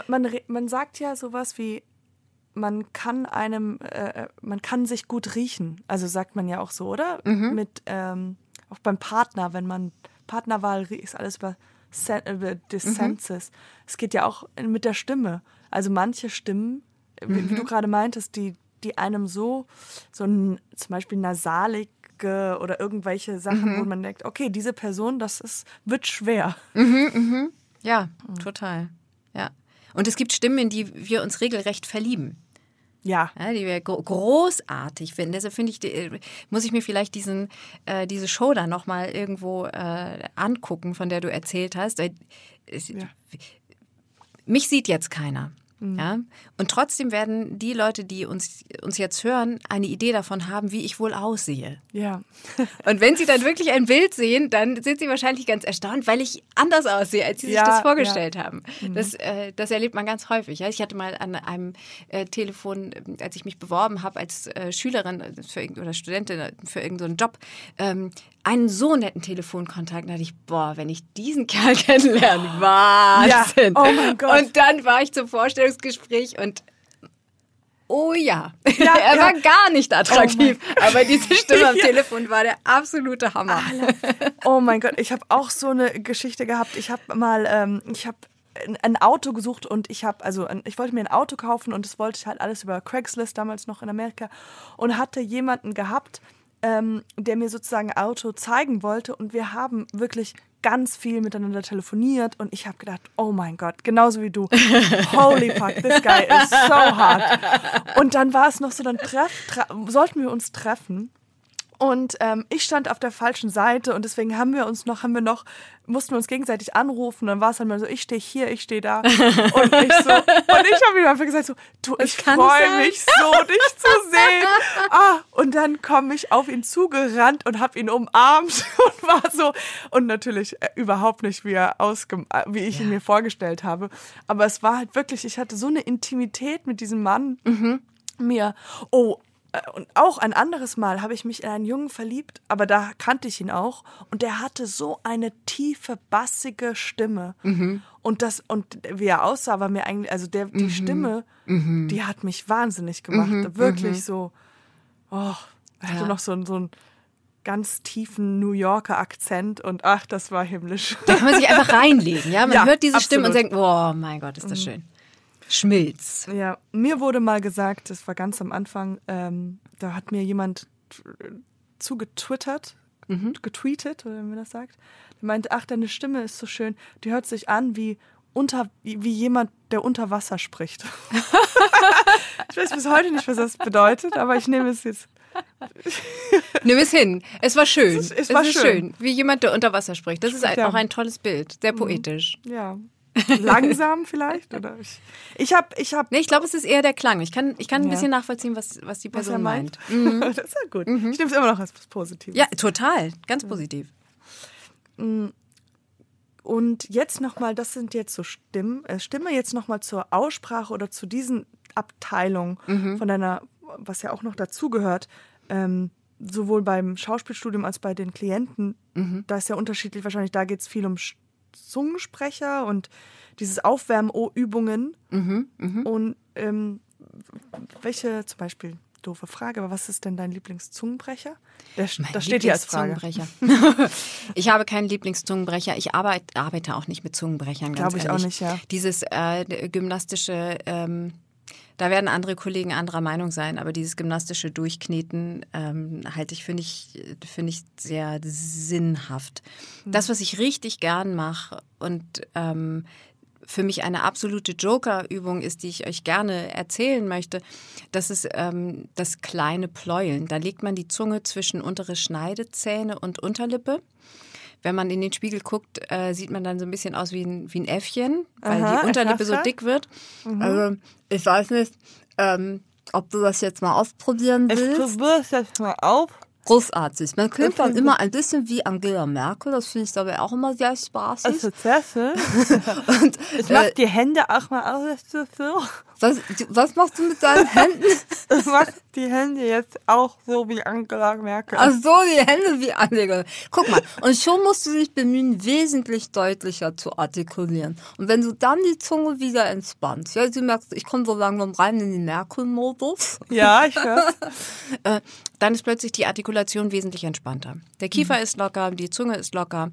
man, man sagt ja sowas wie, man kann einem, äh, äh, man kann sich gut riechen. Also sagt man ja auch so, oder? Mhm. Mit, ähm, auch beim Partner, wenn man Partnerwahl ist alles über, Sen über die Senses. Mhm. Es geht ja auch mit der Stimme. Also manche Stimmen, wie, mhm. wie du gerade meintest, die, die einem so, so ein, zum Beispiel nasalige oder irgendwelche Sachen, mhm. wo man denkt, okay, diese Person, das ist, wird schwer. Mhm, mhm. Ja, mhm. total. Ja. Und es gibt Stimmen, in die wir uns regelrecht verlieben. Ja. ja die wir großartig finden. Deshalb finde ich, die, muss ich mir vielleicht diesen, äh, diese Show da nochmal irgendwo äh, angucken, von der du erzählt hast. Ja. Mich sieht jetzt keiner. Mhm. Ja? Und trotzdem werden die Leute, die uns, uns jetzt hören, eine Idee davon haben, wie ich wohl aussehe. Ja. und wenn sie dann wirklich ein Bild sehen, dann sind sie wahrscheinlich ganz erstaunt, weil ich anders aussehe, als sie ja, sich das vorgestellt ja. haben. Mhm. Das, äh, das erlebt man ganz häufig. Ja? Ich hatte mal an einem äh, Telefon, als ich mich beworben habe als äh, Schülerin für, oder Studentin für irgendeinen so Job, ähm, einen so netten Telefonkontakt. Da dachte ich, boah, wenn ich diesen Kerl kennenlerne, Wahnsinn. Ja. Oh mein Gott. Und dann war ich zum Vorstellungsgespräch und Oh ja, ja er ja. war gar nicht attraktiv, oh aber diese Stimme am Telefon war der absolute Hammer. Oh mein Gott, ich habe auch so eine Geschichte gehabt. Ich habe mal, ähm, ich habe ein Auto gesucht und ich habe, also ich wollte mir ein Auto kaufen und das wollte ich halt alles über Craigslist damals noch in Amerika und hatte jemanden gehabt, ähm, der mir sozusagen Auto zeigen wollte. Und wir haben wirklich ganz viel miteinander telefoniert und ich habe gedacht, oh mein Gott, genauso wie du. Holy fuck, this guy is so hard. Und dann war es noch so, dann treff, tre sollten wir uns treffen und ähm, ich stand auf der falschen Seite und deswegen haben wir uns noch, haben wir noch, mussten wir uns gegenseitig anrufen. Dann war es dann mal so, ich stehe hier, ich stehe da. Und ich so, und ich habe ihm einfach gesagt so, du, ich freue mich so, dich zu sehen. Ah, und dann komme ich auf ihn zugerannt und habe ihn umarmt und war so, und natürlich äh, überhaupt nicht, wie er ausge, äh, wie ich ja. ihn mir vorgestellt habe. Aber es war halt wirklich, ich hatte so eine Intimität mit diesem Mann. Mhm mir, oh, und auch ein anderes Mal habe ich mich in einen Jungen verliebt, aber da kannte ich ihn auch und der hatte so eine tiefe, bassige Stimme. Mhm. Und das, und wie er aussah, war mir eigentlich, also der, die Mhm. Stimme, die hat mich wahnsinnig gemacht. Wirklich so, oh, er hatte Ja. noch so, einen- so einen ganz tiefen New Yorker Akzent und ach, das war himmlisch. Da kann man sich einfach reinlegen, ja? Man Ja, hört diese Stimme und absolut. denkt, oh mein Gott, ist das schön. Schmilz. Ja, mir wurde mal gesagt, das war ganz am Anfang, ähm, da hat mir jemand äh, zugetwittert, getweetet, oder wie man das sagt. Der meinte, ach, deine Stimme ist so schön, die hört sich an wie unter, wie, jemand, der unter Wasser spricht. ich weiß bis heute nicht, was das bedeutet, aber ich nehme es jetzt. Nimm es hin. Es war schön. Es ist- es war ist schön. Wie jemand, der unter Wasser spricht. Das ist Ja. auch ein tolles Bild. Sehr poetisch. Ja. Langsam vielleicht? Oder ich ich habe. Ich hab, Nee, ich glaube, es ist eher der Klang. Ich kann, ich kann ein Ja. bisschen nachvollziehen, was, was die was er Person meint. meint. das ist ja gut. Ich nehme es immer noch als was Positives. Ja, total. Ganz positiv. Und jetzt nochmal, das sind jetzt so Stimmen, äh, Stimme jetzt nochmal zur Aussprache oder zu diesen Abteilungen von deiner, was ja auch noch dazugehört, ähm, sowohl beim Schauspielstudium als bei den Klienten, da ist ja unterschiedlich wahrscheinlich, da geht es viel um Sch- Zungensprecher und dieses Aufwärmübungen. Und ähm, welche, zum Beispiel, doofe Frage, aber was ist denn dein Lieblingszungenbrecher? Der, Mein das steht hier als Frage. Ich habe keinen Lieblingszungenbrecher. Ich arbeite, arbeite auch nicht mit Zungenbrechern. Glaube ich auch ehrlich. nicht, ja. Dieses äh, gymnastische, ähm, da werden andere Kollegen anderer Meinung sein, aber dieses gymnastische Durchkneten ähm, halte ich, finde ich, finde ich sehr sinnhaft. Hm. Das, was ich richtig gern mache und ähm, für mich eine absolute Joker-Übung ist, die ich euch gerne erzählen möchte, das ist ähm, das kleine Pleueln. Da legt man die Zunge zwischen untere Schneidezähne und Unterlippe. Wenn man in den Spiegel guckt, äh, sieht man dann so ein bisschen aus wie ein, wie ein Äffchen, weil Aha, die Unterlippe so dick wird. Also, ich weiß nicht, ähm, ob du das jetzt mal ausprobieren Ich willst. probiere es jetzt mal auf. Großartig. Man klingt dann immer ein bisschen wie Angela Merkel. Das finde ich dabei auch immer sehr spaßig. Also Zesse. Und, Ich mach äh, die Hände auch mal aus. So. Was, was machst du mit deinen Händen? Ich mach die Hände jetzt auch so wie Angela Merkel. Ach so, die Hände wie Angela. Guck mal, und schon musst du dich bemühen, wesentlich deutlicher zu artikulieren. Und wenn du dann die Zunge wieder entspannst, ja, du merkst, ich komme so langsam rein in den Merkel-Modus, ja, ich höre. äh, dann ist plötzlich die Artikulation wesentlich entspannter. Der Kiefer ist locker, die Zunge ist locker.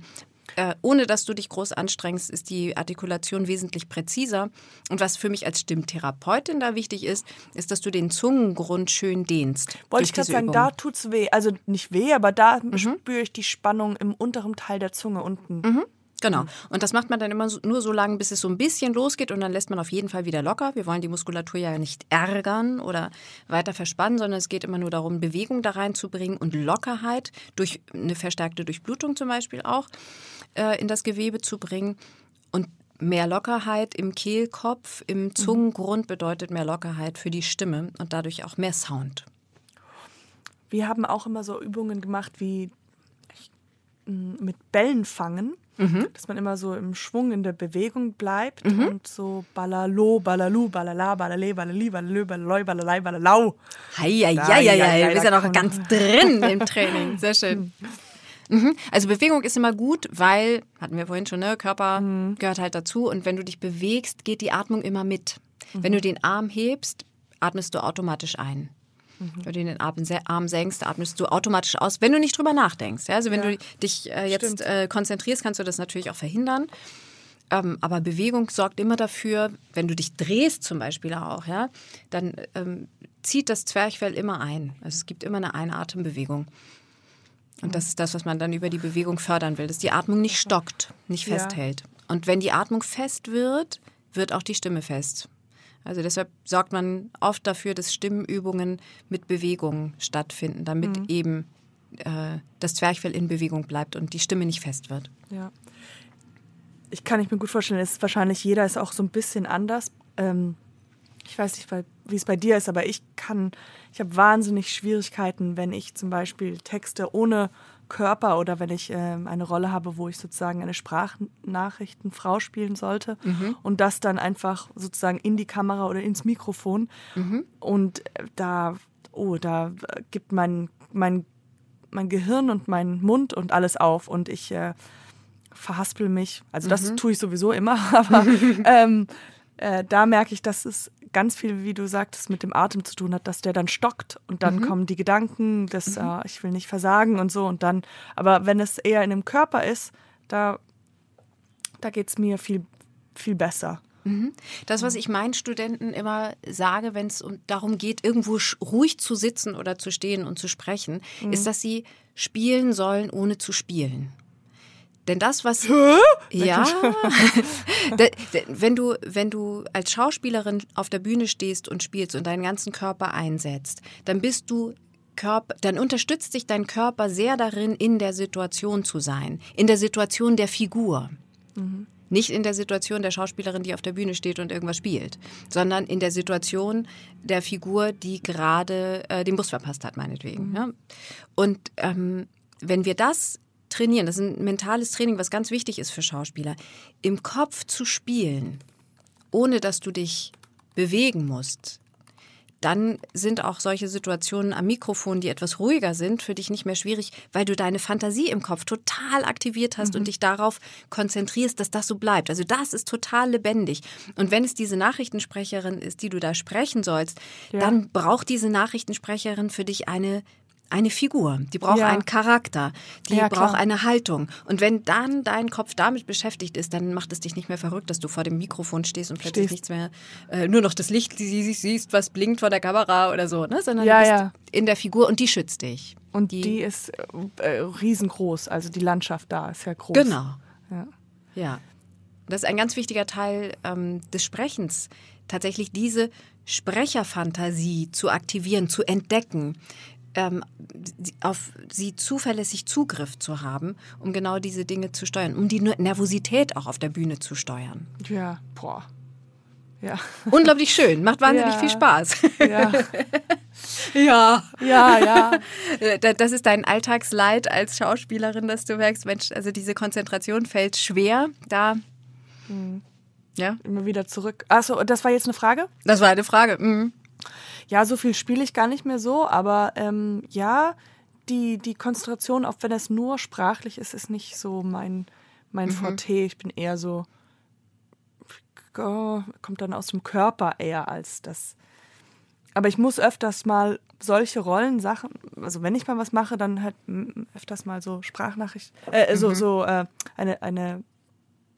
Äh, ohne dass du dich groß anstrengst, ist die Artikulation wesentlich präziser. Und was für mich als Stimmtherapeutin da wichtig ist, ist, dass du den Zungengrund schön dehnst. Wollte ich gerade sagen, Übung. da tut's weh. Also nicht weh, aber da Mhm. spüre ich die Spannung im unteren Teil der Zunge unten. Mhm. Genau. Und das macht man dann immer so, nur so lange, bis es so ein bisschen losgeht und dann lässt man auf jeden Fall wieder locker. Wir wollen die Muskulatur ja nicht ärgern oder weiter verspannen, sondern es geht immer nur darum, Bewegung da reinzubringen und Lockerheit durch eine verstärkte Durchblutung zum Beispiel auch äh, in das Gewebe zu bringen. Und mehr Lockerheit im Kehlkopf, im Zungengrund bedeutet mehr Lockerheit für die Stimme und dadurch auch mehr Sound. Wir haben auch immer so Übungen gemacht wie mit Bällen fangen. Mhm. Dass man immer so im Schwung in der Bewegung bleibt und so balalo, balalu, balala, balale, balali, balalö, balaloi, balalei, balalau. Hei, hei, Ja, ja, ja. Du bist ja noch ganz drin im Training. Sehr schön. Mhm. Also Bewegung ist immer gut, weil, hatten wir vorhin schon, ne, Körper gehört halt dazu. Und wenn du dich bewegst, geht die Atmung immer mit. Wenn du den Arm hebst, atmest du automatisch ein. Wenn du den Arm Arm senkst, atmest du automatisch aus, wenn du nicht drüber nachdenkst. Ja? Also wenn Ja. du dich äh, jetzt äh, konzentrierst, kannst du das natürlich auch verhindern. Ähm, aber Bewegung sorgt immer dafür, wenn du dich drehst zum Beispiel auch, ja, dann ähm, zieht das Zwerchfell immer ein. Also es gibt immer eine Einatembewegung. Und das ist das, was man dann über die Bewegung fördern will, dass die Atmung nicht stockt, nicht Ja. festhält. Und wenn die Atmung fest wird, wird auch die Stimme fest. Also deshalb sorgt man oft dafür, dass Stimmübungen mit Bewegung stattfinden, damit Mhm. eben äh, das Zwerchfell in Bewegung bleibt und die Stimme nicht fest wird. Ja. Ich kann ich mir gut vorstellen, es ist wahrscheinlich jeder ist auch so ein bisschen anders. Ähm, ich weiß nicht, wie es bei dir ist, aber ich kann, ich habe wahnsinnig Schwierigkeiten, wenn ich zum Beispiel Texte ohne Körper oder wenn ich ähm, eine Rolle habe, wo ich sozusagen eine Sprachnachrichtenfrau spielen sollte mhm. und das dann einfach sozusagen in die Kamera oder ins Mikrofon mhm. und äh, da, oh, da gibt mein, mein, mein Gehirn und mein Mund und alles auf und ich äh, verhaspel mich. Also das mhm. tue ich sowieso immer, aber ähm, äh, da merke ich, dass es ganz viel, wie du sagtest, mit dem Atem zu tun hat, dass der dann stockt und dann mhm. kommen die Gedanken, dass mhm. äh, ich will nicht versagen und so und dann, aber wenn es eher in dem Körper ist, da, da geht es mir viel, viel besser. Mhm. Das, was ich meinen Studenten immer sage, wenn es um, darum geht, irgendwo ruhig zu sitzen oder zu stehen und zu sprechen, mhm. ist, dass sie spielen sollen, ohne zu spielen. Denn das, was Hä? ja, wenn du wenn du als Schauspielerin auf der Bühne stehst und spielst und deinen ganzen Körper einsetzt, dann bist du Körper, dann unterstützt dich dein Körper sehr darin, in der Situation zu sein, in der Situation der Figur. Mhm. Nicht in der Situation der Schauspielerin, die auf der Bühne steht und irgendwas spielt, sondern in der Situation der Figur, die gerade äh, den Bus verpasst hat, meinetwegen. Mhm. Ja? Und ähm, wenn wir das trainieren. Das ist ein mentales Training, was ganz wichtig ist für Schauspieler. Im Kopf zu spielen, ohne dass du dich bewegen musst, dann sind auch solche Situationen am Mikrofon, die etwas ruhiger sind, für dich nicht mehr schwierig, weil du deine Fantasie im Kopf total aktiviert hast mhm. und dich darauf konzentrierst, dass das so bleibt. Also das ist total lebendig. Und wenn es diese Nachrichtensprecherin ist, die du da sprechen sollst, ja. dann braucht diese Nachrichtensprecherin für dich eine eine Figur, die braucht ja. einen Charakter, die ja, braucht eine Haltung. Und wenn dann dein Kopf damit beschäftigt ist, dann macht es dich nicht mehr verrückt, dass du vor dem Mikrofon stehst und plötzlich stehst. nichts mehr, äh, nur noch das Licht siehst, was blinkt vor der Kamera oder so, ne? sondern ja, du bist in der Figur und die schützt dich. Und die, die ist äh, riesengroß, also die Landschaft da ist ja groß. Genau. Ja. ja. Das ist ein ganz wichtiger Teil ähm, des Sprechens, tatsächlich diese Sprecherfantasie zu aktivieren, zu entdecken ähm, auf sie zuverlässig Zugriff zu haben, um genau diese Dinge zu steuern, um die Nervosität auch auf der Bühne zu steuern. Ja, boah. Ja. Unglaublich schön, macht wahnsinnig ja. viel Spaß. Ja. ja. Ja, ja. Das ist dein Alltagsleid als Schauspielerin, dass du merkst, Mensch, also diese Konzentration fällt schwer. Da. Mhm. Ja. Immer wieder zurück. Achso, das war jetzt eine Frage? Das war eine Frage. Mhm. Ja, so viel spiele ich gar nicht mehr so, aber ähm, ja, die, die Konzentration, auch wenn es nur sprachlich ist, ist nicht so mein, mein mhm. Forte. Ich bin eher so, oh, kommt dann aus dem Körper eher als das. Aber ich muss öfters mal solche Rollensachen, also wenn ich mal was mache, dann halt öfters mal so Sprachnachricht, äh, so, mhm. so äh, eine, eine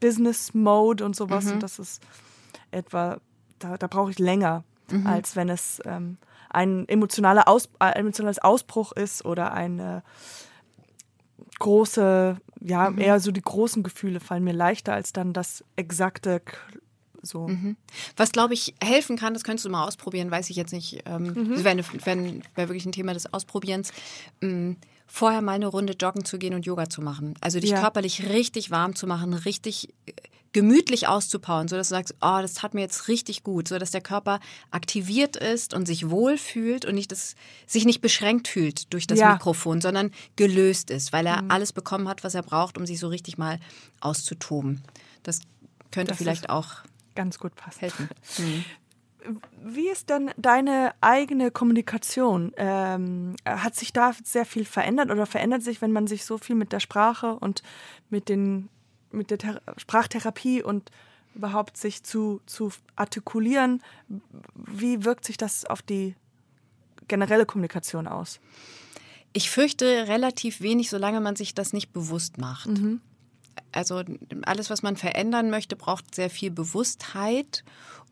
Business Mode und sowas. Mhm. Und das ist etwa, da, da brauche ich länger, mhm. als wenn es ähm, ein emotionaler Aus, äh, emotionales Ausbruch ist oder eine große, ja, mhm. eher so die großen Gefühle fallen mir leichter als dann das exakte so. Mhm. Was glaube ich helfen kann, das könntest du mal ausprobieren, weiß ich jetzt nicht. Ähm, mhm. Wäre wär, wär wirklich ein Thema des Ausprobierens. Ähm, vorher mal eine Runde joggen zu gehen und Yoga zu machen. Also dich ja. körperlich richtig warm zu machen, richtig gemütlich auszupowern, sodass du sagst, oh, das tat mir jetzt richtig gut, sodass der Körper aktiviert ist und sich wohl fühlt und nicht das, sich nicht beschränkt fühlt durch das ja. Mikrofon, sondern gelöst ist, weil er mhm. alles bekommen hat, was er braucht, um sich so richtig mal auszutoben. Das könnte das vielleicht auch ganz gut passen. Helfen. Mhm. Wie ist denn deine eigene Kommunikation? Ähm, hat sich da sehr viel verändert oder verändert sich, wenn man sich so viel mit der Sprache und mit den mit der Thera Sprachtherapie und überhaupt sich zu, zu artikulieren, wie wirkt sich das auf die generelle Kommunikation aus? Ich fürchte relativ wenig, solange man sich das nicht bewusst macht. Mhm. Also alles, was man verändern möchte, braucht sehr viel Bewusstheit.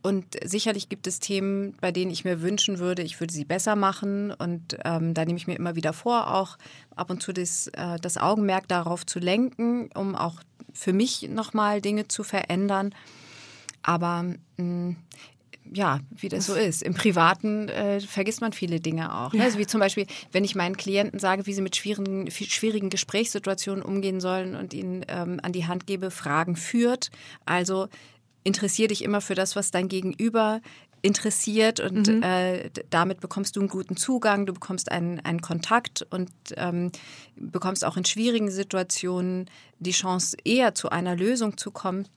Und sicherlich gibt es Themen, bei denen ich mir wünschen würde, ich würde sie besser machen. Und ähm, da nehme ich mir immer wieder vor, auch ab und zu das, äh, das Augenmerk darauf zu lenken, um auch für mich nochmal Dinge zu verändern. Aber mh, mm, ja, wie das so ist. Im Privaten äh, vergisst man viele Dinge auch. Ne? Also wie zum Beispiel, wenn ich meinen Klienten sage, wie sie mit schwierigen, schwierigen Gesprächssituationen umgehen sollen und ihnen ähm, an die Hand gebe, Fragen führt. Also interessier dich immer für das, was dein Gegenüber interessiert und mhm. äh, damit bekommst du einen guten Zugang, du bekommst einen, einen Kontakt und ähm, bekommst auch in schwierigen Situationen die Chance, eher zu einer Lösung zu kommen.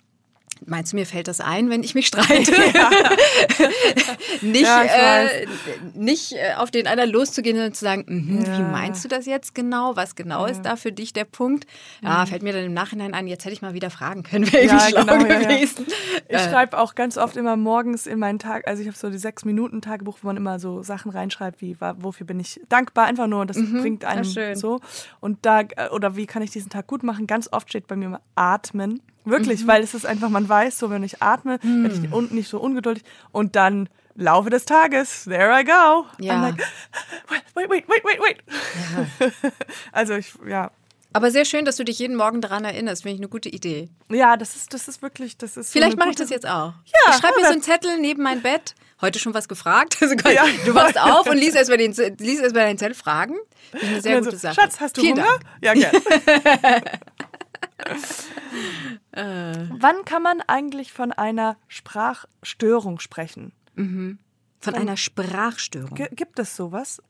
Meinst du, mir fällt das ein, wenn ich mich streite? Ja. nicht, ja, äh, nicht äh, auf den anderen loszugehen und zu sagen, mm ja. wie meinst du das jetzt genau? Was genau ist da für dich der Punkt? Ja, mhm. fällt mir dann im Nachhinein an, jetzt hätte ich mal wieder fragen können, wäre ja, schlau genau, gewesen. Ich äh. schreibe auch ganz oft immer morgens in meinen Tag, also ich habe so die sechs Minuten Tagebuch, wo man immer so Sachen reinschreibt, wie wofür bin ich dankbar, einfach nur, das mhm, bringt einen so. Und da, äh, oder wie kann ich diesen Tag gut machen? Ganz oft steht bei mir immer atmen. Wirklich, mhm. weil es ist einfach, man weiß, so wenn ich atme, mhm. werde ich unten nicht so ungeduldig und dann Laufe des Tages, there I go. Ja. Like, wait, wait, wait, wait, wait. Ja. also ich, ja. Aber sehr schön, dass du dich jeden Morgen daran erinnerst. Finde ich eine gute Idee. Ja, das ist, das ist wirklich, das ist. Vielleicht so mache ich das jetzt auch. Ja, ich schreibe mir so einen Zettel neben mein Bett. Heute schon was gefragt. Also, ja. Du wachst auf und liest erstmal den, liest erst deinen Zettel Fragen. Das ist eine sehr also, gute Sache. Schatz, hast du Vielen Hunger? Dank. Ja, gerne. äh. Wann kann man eigentlich von einer Sprachstörung sprechen? Mhm. Von Wann? einer Sprachstörung. G gibt es sowas?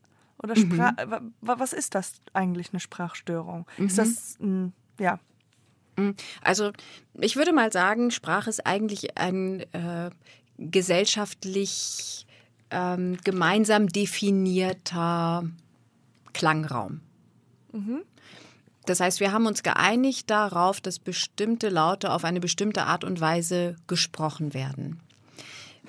Oder Spra mhm. was ist das eigentlich eine Sprachstörung? Mhm. Ist das ein, ja? Mhm. Also ich würde mal sagen, Sprache ist eigentlich ein äh, gesellschaftlich ähm, gemeinsam definierter Klangraum. Mhm. Das heißt, wir haben uns geeinigt darauf, dass bestimmte Laute auf eine bestimmte Art und Weise gesprochen werden.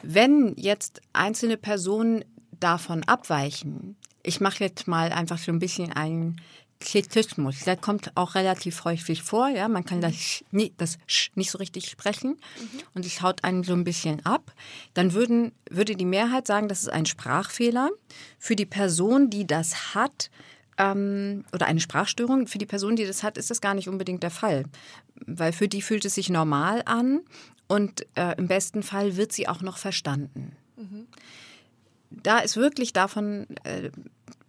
Wenn jetzt einzelne Personen davon abweichen, ich mache jetzt mal einfach so ein bisschen einen Kritismus. Der kommt auch relativ häufig vor. Ja, man kann das, das Sch nicht so richtig sprechen mhm. und es haut einen so ein bisschen ab. Dann würden, würde die Mehrheit sagen, das ist ein Sprachfehler. Für die Person, die das hat, ähm, oder eine Sprachstörung, für die Person, die das hat, ist das gar nicht unbedingt der Fall. Weil für die fühlt es sich normal an und äh, im besten Fall wird sie auch noch verstanden. Mhm. Da ist wirklich davon, äh,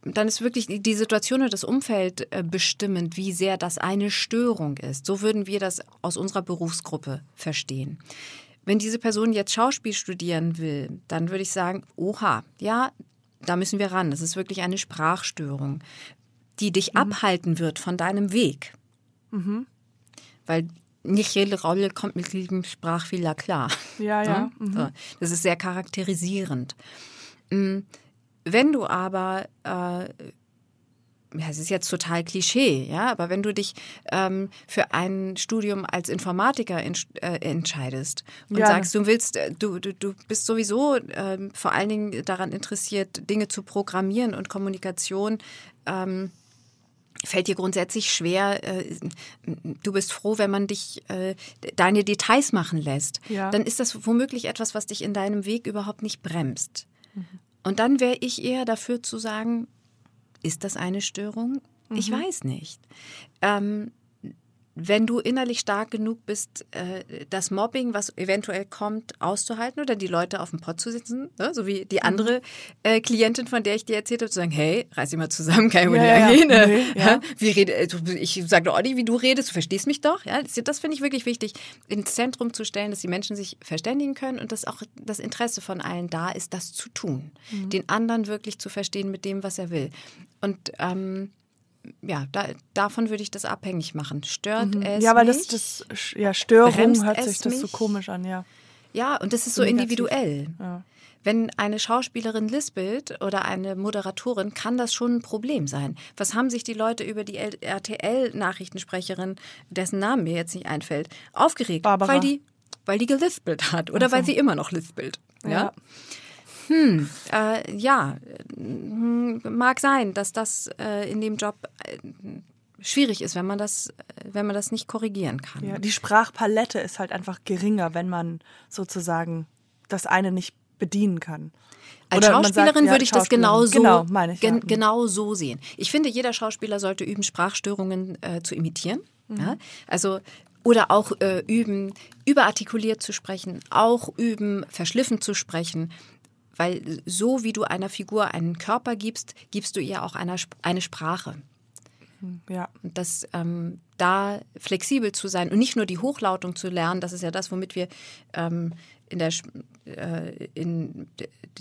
dann ist wirklich die Situation und das Umfeld äh, bestimmend, wie sehr das eine Störung ist. So würden wir das aus unserer Berufsgruppe verstehen. Wenn diese Person jetzt Schauspiel studieren will, dann würde ich sagen, oha, ja, da müssen wir ran. Das ist wirklich eine Sprachstörung die dich mhm. abhalten wird von deinem Weg. Mhm. Weil nicht jede Rolle kommt mit diesem Sprachfehler klar. Ja, ja. Mhm. So. Das ist sehr charakterisierend. Mm, wenn du aber äh, ja, es ist jetzt total Klischee, ja, aber wenn du dich ähm, für ein Studium als Informatiker in, äh, entscheidest und ja. sagst, du willst, äh, du, du, du bist sowieso äh, vor allen Dingen daran interessiert, Dinge zu programmieren und Kommunikation ähm, fällt dir grundsätzlich schwer, äh, du bist froh, wenn man dich äh, deine Details machen lässt, ja. dann ist das womöglich etwas, was dich in deinem Weg überhaupt nicht bremst. Mhm. Und dann wäre ich eher dafür zu sagen, ist das eine Störung? Mhm. Ich weiß nicht. Ähm, wenn du innerlich stark genug bist, äh, das Mobbing, was eventuell kommt, auszuhalten oder die Leute auf dem Pott zu sitzen, ne? so wie die mhm. andere äh, Klientin, von der ich dir erzählt habe, zu sagen, hey, reiß dich mal zusammen, kein ja, ja, ja. Nee, ja. Wie rede, äh, ich sage doch nicht, wie du redest, du verstehst mich doch. Ja? Das, das finde ich wirklich wichtig, ins Zentrum zu stellen, dass die Menschen sich verständigen können und dass auch das Interesse von allen da ist, das zu tun. Mhm. Den anderen wirklich zu verstehen mit dem, was er will. Und ähm, ja, da, davon würde ich das abhängig machen. Stört mhm. es Ja, weil mich? das, das ja, Störung hört sich das mich? so komisch an, ja. Ja, und das ist so Negativ. individuell. Ja. Wenn eine Schauspielerin lispelt oder eine Moderatorin, kann das schon ein Problem sein. Was haben sich die Leute über die RTL-Nachrichtensprecherin, dessen Name mir jetzt nicht einfällt, aufgeregt? Barbara. Weil die, weil die gelispelt hat oder also. weil sie immer noch lispelt. ja? ja. Hm, äh, ja, mag sein, dass das äh, in dem Job äh, schwierig ist, wenn man das, wenn man das nicht korrigieren kann. Ja, die Sprachpalette ist halt einfach geringer, wenn man sozusagen das eine nicht bedienen kann. Als Oder Schauspielerin sagt, ja, würde ich das genau so, genau, ich, ja. gen genau so sehen. Ich finde, jeder Schauspieler sollte üben, Sprachstörungen äh, zu imitieren. Mhm. Ja? Also oder auch äh, üben, überartikuliert zu sprechen, auch üben, verschliffen zu sprechen. Weil so wie du einer Figur einen Körper gibst, gibst du ihr auch eine, eine Sprache. Hm, ja. Und das, ähm, da flexibel zu sein und nicht nur die Hochlautung zu lernen, das ist ja das, womit wir ähm, in der äh, in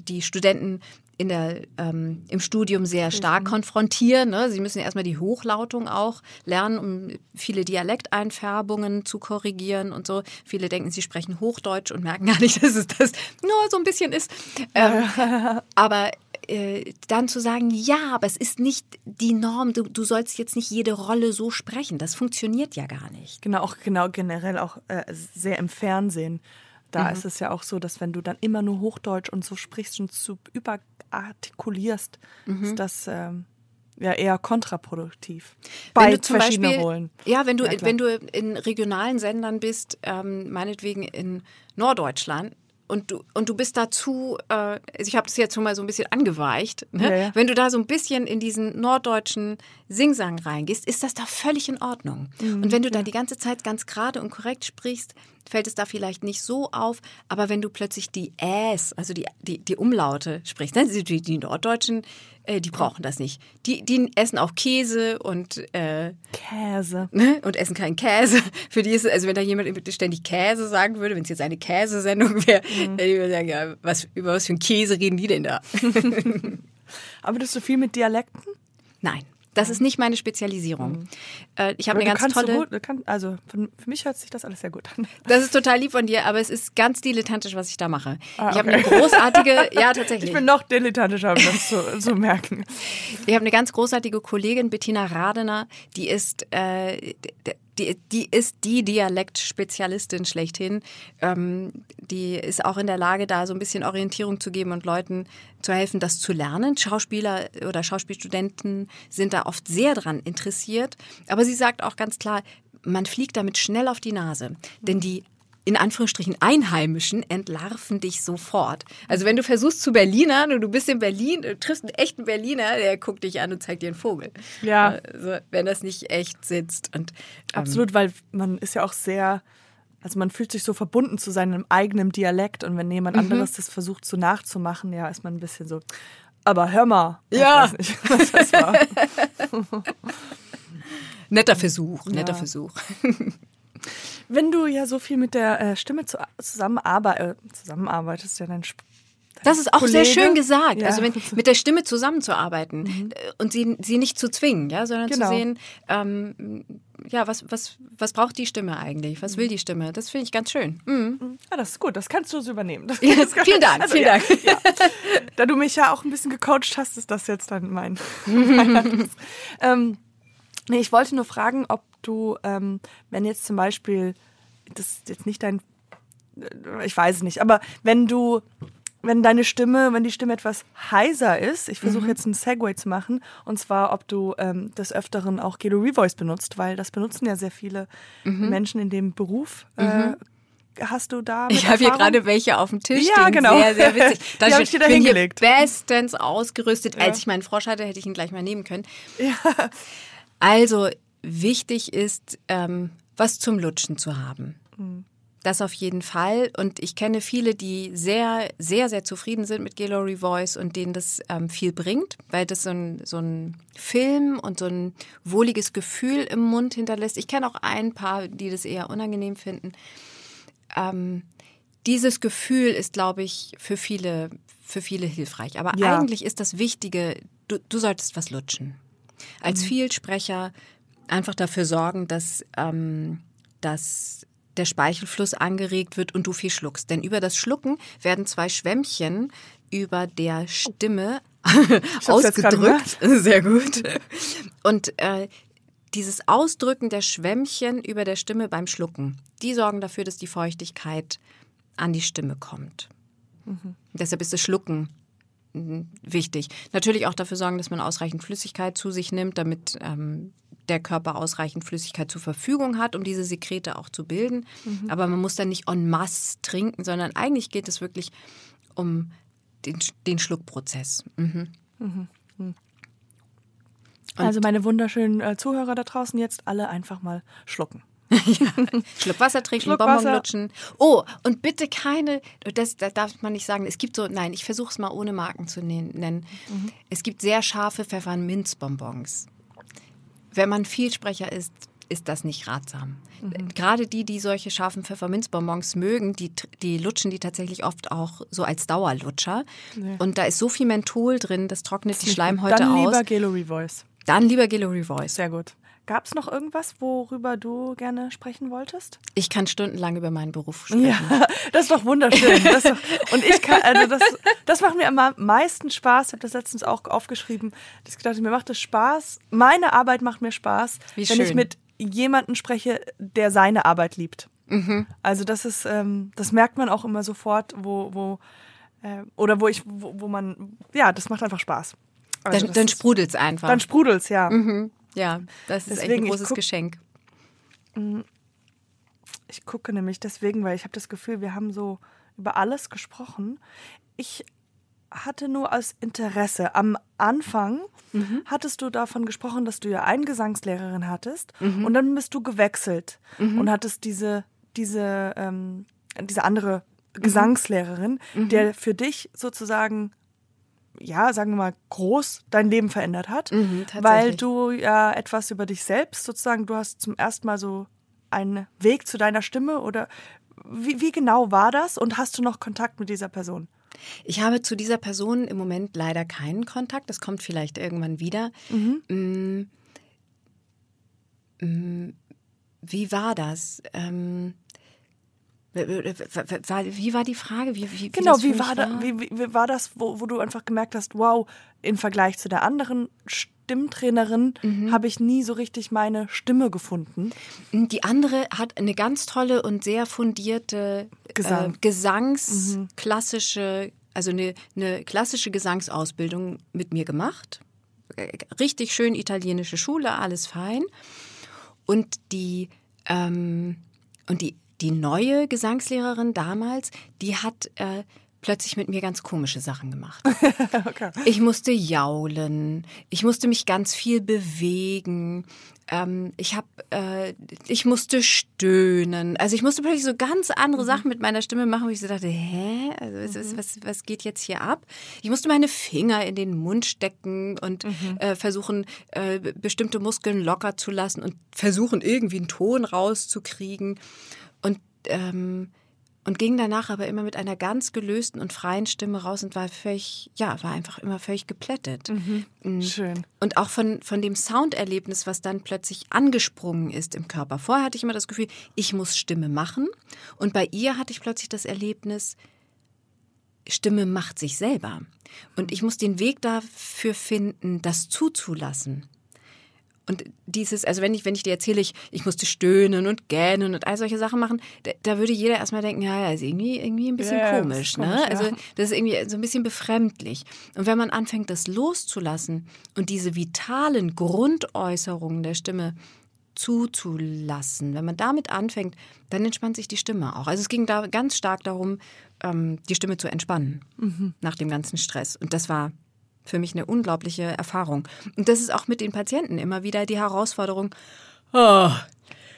die Studenten in der, ähm, im Studium sehr stark konfrontieren. Ne? Sie müssen erstmal die Hochlautung auch lernen, um viele Dialekteinfärbungen zu korrigieren und so. Viele denken, sie sprechen Hochdeutsch und merken gar nicht, dass es das nur so ein bisschen ist. Ähm, aber äh, dann zu sagen, ja, aber es ist nicht die Norm, du, du sollst jetzt nicht jede Rolle so sprechen. Das funktioniert ja gar nicht. Genau, auch genau generell auch äh, sehr im Fernsehen. Da mhm. ist es ja auch so, dass wenn du dann immer nur Hochdeutsch und so sprichst und so überartikulierst, mhm. ist das ähm, ja eher kontraproduktiv. Bei verschiedenen Beispiel, Rollen. Ja, wenn du, ja, wenn du in regionalen Sendern bist, ähm, meinetwegen in Norddeutschland, und du, und du bist dazu, äh, also ich habe das jetzt schon mal so ein bisschen angeweicht, ne? ja, ja. wenn du da so ein bisschen in diesen norddeutschen Singsang reingehst, ist das da völlig in Ordnung. Mhm, und wenn du ja. da die ganze Zeit ganz gerade und korrekt sprichst, fällt es da vielleicht nicht so auf, aber wenn du plötzlich die Äs, also die, die, die Umlaute sprichst, ne? die, die Norddeutschen, äh, die brauchen das nicht. Die, die essen auch Käse und äh, Käse. Ne? Und essen keinen Käse. Für die ist es, also wenn da jemand ständig Käse sagen würde, wenn es jetzt eine Käsesendung wäre, mhm. dann würde ich sagen, ja, was, über was für einen Käse reden die denn da? Arbeitest du viel mit Dialekten? Nein. Das ist nicht meine Spezialisierung. Mhm. Äh, ich habe eine ganz tolle. So gut, kann, also für, für, mich hört sich das alles sehr gut an. Das ist total lieb von dir, aber es ist ganz dilettantisch, was ich da mache. Ah, okay. Ich habe eine großartige, ja tatsächlich. Ich bin noch dilettantischer, um das zu, zu merken. Ich habe eine ganz großartige Kollegin, Bettina Radener, die ist äh, die, die ist die Dialektspezialistin schlechthin. Ähm, die ist auch in der Lage, da so ein bisschen Orientierung zu geben und Leuten zu helfen, das zu lernen. Schauspieler oder Schauspielstudenten sind da oft sehr dran interessiert. Aber sie sagt auch ganz klar, man fliegt damit schnell auf die Nase. Denn die in Anführungsstrichen Einheimischen entlarven dich sofort. Also wenn du versuchst zu Berlinern und du bist in Berlin, du triffst einen echten Berliner, der guckt dich an und zeigt dir einen Vogel. Ja. Also, wenn das nicht echt sitzt. Und, ähm, Absolut, weil man ist ja auch sehr, also man fühlt sich so verbunden zu seinem eigenen Dialekt und wenn jemand mhm. anderes das versucht so nachzumachen, ja, ist man ein bisschen so, aber hör mal. Ja. Ich weiß nicht, was das war. netter Versuch, netter ja. Versuch. Wenn du ja so viel mit der äh, Stimme zu, zusammenarbeit, äh, zusammenarbeitest, ja dann das ist auch Kollege. sehr schön gesagt. Ja. Also wenn, mit der Stimme zusammenzuarbeiten mhm. Äh, und sie, sie nicht zu zwingen, ja, sondern genau. zu sehen, ähm, ja, was, was, was braucht die Stimme eigentlich? Was will die Stimme? Das finde ich ganz schön. Mhm. Ja, das ist gut. Das kannst du so übernehmen. Ja, vielen Dank. Also, vielen ja, Dank. Ja. Da du mich ja auch ein bisschen gecoacht hast, ist das jetzt dann mein. mein ähm, nee, ich wollte nur fragen, ob du, ähm, wenn jetzt zum Beispiel, das ist jetzt nicht dein, äh, ich weiß es nicht, aber wenn du, wenn deine Stimme, wenn die Stimme etwas heiser ist, ich versuche mhm. jetzt einen Segway zu machen, und zwar, ob du ähm, des Öfteren auch Gelo Revoice benutzt, weil das benutzen ja sehr viele mhm. Menschen in dem Beruf. Äh, mhm. Hast du da? Ich habe hier gerade welche auf dem Tisch. Ja, stehen. genau. Sehr, sehr witzig. Da habe ich dir da hingelegt. Bestens ausgerüstet. Ja. Als ich meinen Frosch hatte, hätte ich ihn gleich mal nehmen können. Ja. Also, wichtig ist, ähm, was zum Lutschen zu haben. Mhm. Das auf jeden Fall. Und ich kenne viele, die sehr, sehr, sehr zufrieden sind mit Gallery Voice und denen das ähm, viel bringt, weil das so ein, so ein Film und so ein wohliges Gefühl im Mund hinterlässt. Ich kenne auch ein paar, die das eher unangenehm finden. Ähm, dieses Gefühl ist, glaube ich, für viele, für viele hilfreich. Aber ja. eigentlich ist das Wichtige, du, du solltest was lutschen. Als mhm. Vielsprecher einfach dafür sorgen, dass, ähm, dass der Speichelfluss angeregt wird und du viel schluckst. Denn über das Schlucken werden zwei Schwämmchen über der Stimme ausgedrückt. Sehr gut. Und äh, dieses Ausdrücken der Schwämmchen über der Stimme beim Schlucken, die sorgen dafür, dass die Feuchtigkeit an die Stimme kommt. Mhm. Deshalb ist das Schlucken wichtig. Natürlich auch dafür sorgen, dass man ausreichend Flüssigkeit zu sich nimmt, damit ähm, der Körper ausreichend Flüssigkeit zur Verfügung hat, um diese Sekrete auch zu bilden. Mhm. Aber man muss dann nicht en masse trinken, sondern eigentlich geht es wirklich um den, den Schluckprozess. Mhm. Mhm. mhm. Also meine wunderschönen äh, Zuhörer da draußen jetzt alle einfach mal schlucken. Ja. Schluck Wasser trinken, Schluck Bonbon Wasser. lutschen. Oh, und bitte keine, das, das darf man nicht sagen, es gibt so, nein, ich versuche es mal ohne Marken zu nennen. Mhm. Es gibt sehr scharfe Pfefferminzbonbons wenn man Vielsprecher ist, ist das nicht ratsam. Mhm. Gerade die, die solche scharfen Pfefferminzbonbons mögen, die, die lutschen die tatsächlich oft auch so als Dauerlutscher. Nee. Und da ist so viel Menthol drin, das trocknet das die Schleimhäute Dann aus. Dann lieber Gelo Revoice. Dann lieber Gelo Revoice. Sehr gut. Gab es noch irgendwas, worüber du gerne sprechen wolltest? Ich kann stundenlang über meinen Beruf sprechen. Ja, das ist doch wunderschön. Ist doch, und ich kann, also das, das macht mir am meisten Spaß. Ich habe das letztens auch aufgeschrieben. Ich dachte, mir macht es Spaß. Meine Arbeit macht mir Spaß, Wie wenn schön. ich mit jemandem spreche, der seine Arbeit liebt. Mhm. Also das ist, ähm, das merkt man auch immer sofort, wo, wo äh, oder wo ich, wo, wo, man, ja, das macht einfach Spaß. Also dann dann sprudelt es einfach. Dann sprudelt es, ja. Mhm. Ja, das ist deswegen, ein großes guck, Geschenk. Mm, ich gucke nämlich deswegen, weil ich habe das Gefühl, wir haben so über alles gesprochen. Ich hatte nur als Interesse. Am Anfang mhm. hattest du davon gesprochen, dass du ja eine Gesangslehrerin hattest mhm. und dann bist du gewechselt mhm. und hattest diese, diese, ähm, diese andere mhm. Gesangslehrerin, mhm. der für dich sozusagen ja, sagen wir mal, groß dein Leben verändert hat, mhm, weil du ja etwas über dich selbst sozusagen, du hast zum ersten Mal so einen Weg zu deiner Stimme oder wie, wie genau war das und hast du noch Kontakt mit dieser Person? Ich habe zu dieser Person im Moment leider keinen Kontakt. Das kommt vielleicht irgendwann wieder. Mhm. Mm, mm, wie war das? Ähm, wie war die Frage? Wie, wie, genau, wie, war, da, wie, wie, war das, wo, wo du einfach gemerkt hast, wow, im Vergleich zu der anderen Stimmtrainerin mhm. habe ich nie so richtig meine Stimme gefunden. Die andere hat eine ganz tolle und sehr fundierte Gesang. äh, Gesangsklassische, mhm. also eine, eine klassische Gesangsausbildung mit mir gemacht. Richtig schön italienische Schule, alles fein. Und die, ähm, und die die neue Gesangslehrerin damals, die hat äh, plötzlich mit mir ganz komische Sachen gemacht. okay. Ich musste jaulen, ich musste mich ganz viel bewegen, ähm, ich habe, äh, ich musste stöhnen. Also ich musste plötzlich so ganz andere mhm. Sachen mit meiner Stimme machen, wo ich so dachte, hä, also was, mhm. was, was geht jetzt hier ab? Ich musste meine Finger in den Mund stecken und mhm. äh, versuchen, äh, bestimmte Muskeln locker zu lassen und versuchen irgendwie einen Ton rauszukriegen und ähm, und ging danach aber immer mit einer ganz gelösten und freien Stimme raus und war völlig, ja, war einfach immer völlig geplättet. Mhm. Mhm. Schön. Und auch von, von dem Sounderlebnis, was dann plötzlich angesprungen ist im Körper. Vorher hatte ich immer das Gefühl, ich muss Stimme machen. Und bei ihr hatte ich plötzlich das Erlebnis, Stimme macht sich selber. Und ich muss den Weg dafür finden, das zuzulassen. Und dieses, also wenn ich, wenn ich dir erzähle, ich, ich musste stöhnen und gähnen und all solche Sachen machen, da, da würde jeder erstmal denken, ja, ja, ist irgendwie, irgendwie ein bisschen ja, komisch, ne? Komisch, also das ist irgendwie so ein bisschen befremdlich. Und wenn man anfängt, das loszulassen und diese vitalen Grundäußerungen der Stimme zuzulassen, wenn man damit anfängt, dann entspannt sich die Stimme auch. Also es ging da ganz stark darum, ähm, die Stimme zu entspannen mhm. nach dem ganzen Stress. Und das war für mich eine unglaubliche Erfahrung. Und das ist auch mit den Patienten immer wieder die Herausforderung. Oh,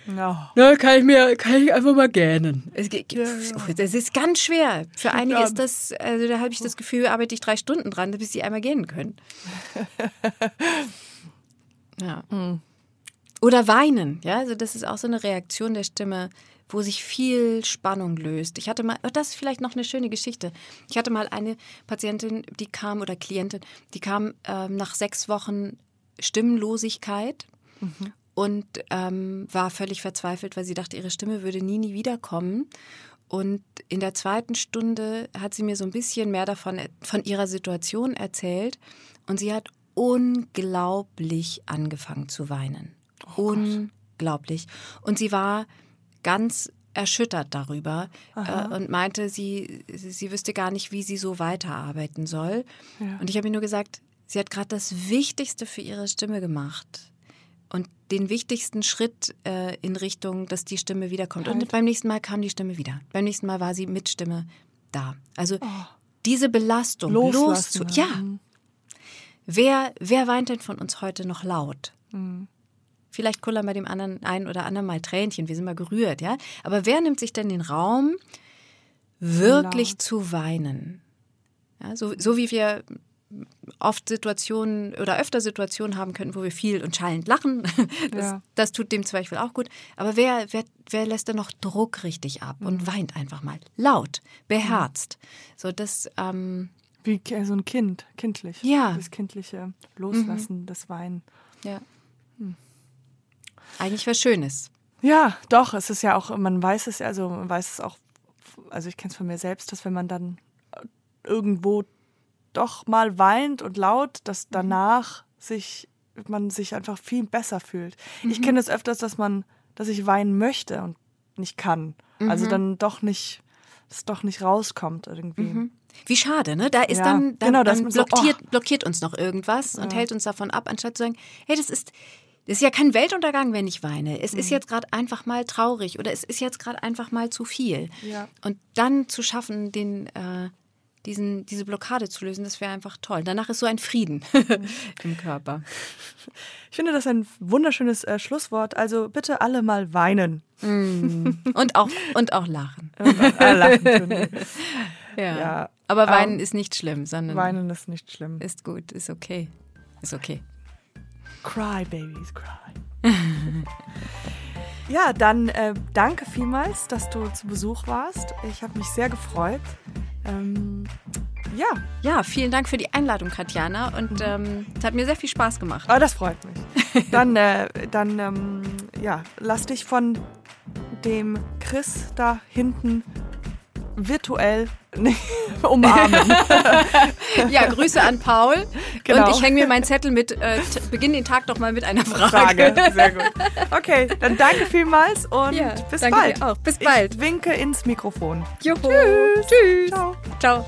No. Na, kann ich mir, kann ich einfach mal gähnen. Das ist ganz schwer. Für einige ist das, also da habe ich das Gefühl, arbeite ich drei Stunden dran, bis sie einmal gähnen können. ja. Mhm. Oder weinen, ja, also das ist auch so eine Reaktion der Stimme wo sich viel Spannung löst. Ich hatte mal, oh, das ist vielleicht noch eine schöne Geschichte. Ich hatte mal eine Patientin, die kam oder Klientin, die kam ähm, nach sechs Wochen Stimmlosigkeit mhm. und ähm, war völlig verzweifelt, weil sie dachte, ihre Stimme würde nie, nie wiederkommen. Und in der zweiten Stunde hat sie mir so ein bisschen mehr davon, von ihrer Situation erzählt. Und sie hat unglaublich angefangen zu weinen. Oh unglaublich. Und sie war ganz erschüttert darüber äh, und meinte, sie, sie wüsste gar nicht, wie sie so weiterarbeiten soll. Ja. Und ich habe ihr nur gesagt, sie hat gerade das Wichtigste für ihre Stimme gemacht und den wichtigsten Schritt äh, in Richtung, dass die Stimme wiederkommt. Halt. Und beim nächsten Mal kam die Stimme wieder. Beim nächsten Mal war sie mit Stimme da. Also oh. diese Belastung loszulassen. Los ja. Wer, wer weint denn von uns heute noch laut? Mhm. Vielleicht kullern bei dem anderen ein oder anderen mal Tränchen, wir sind mal gerührt, ja. Aber wer nimmt sich denn den Raum, wirklich Laut. zu weinen? Ja, so, so wie wir oft Situationen oder öfter Situationen haben könnten, wo wir viel und schallend lachen. Das, Ja. das tut dem Zweifel auch gut. Aber wer, wer, wer lässt da noch Druck richtig ab und weint einfach mal laut, beherzt? So das, ähm, Wie ki- so ein Kind, kindlich. Ja. Das kindliche Loslassen, das Weinen. ja. Eigentlich was Schönes. Ja, doch, es ist ja auch, man weiß es ja, also man weiß es auch, also ich kenne es von mir selbst, dass wenn man dann irgendwo doch mal weint und laut, dass danach sich man sich einfach viel besser fühlt. Ich kenne es öfters, dass man, dass ich weinen möchte und nicht kann. Also dann doch nicht, es doch nicht rauskommt irgendwie. Wie schade, ne? Da ist Ja, dann, dann, genau, dann ist so, blockiert, blockiert uns noch irgendwas und hält uns davon ab, anstatt zu sagen, hey, das ist, das ist ja kein Weltuntergang, wenn ich weine. Es Mhm. ist jetzt gerade einfach mal traurig oder es ist jetzt gerade einfach mal zu viel. Ja. Und dann zu schaffen, den, äh, diesen, diese Blockade zu lösen, das wäre einfach toll. Danach ist so ein Frieden im Körper. Ich finde das ein wunderschönes äh, Schlusswort. Also bitte alle mal weinen. Und auch, und auch lachen. Äh, lachen tun. Ja. Ja. Aber Ähm, weinen ist nicht schlimm, sondern Weinen ist nicht schlimm. ist gut, ist okay. Ist okay. Cry, Babies, cry. ja, dann äh, danke vielmals, dass du zu Besuch warst. Ich habe mich sehr gefreut. Ähm, ja, Ja, vielen Dank für die Einladung, Katjana. Und ähm, es hat mir sehr viel Spaß gemacht. aber das freut mich. Dann, äh, dann ähm, ja, lass dich von dem Chris da hinten virtuell umarmen. Ja, Grüße an Paul. Genau. Und ich hänge mir meinen Zettel mit, äh, beginn den Tag doch mal mit einer Frage. Frage. Sehr gut. Okay, dann danke vielmals und Ja, bis bald. Bis bald. Ich winke ins Mikrofon. Juhu. Tschüss. Ciao. Ciao.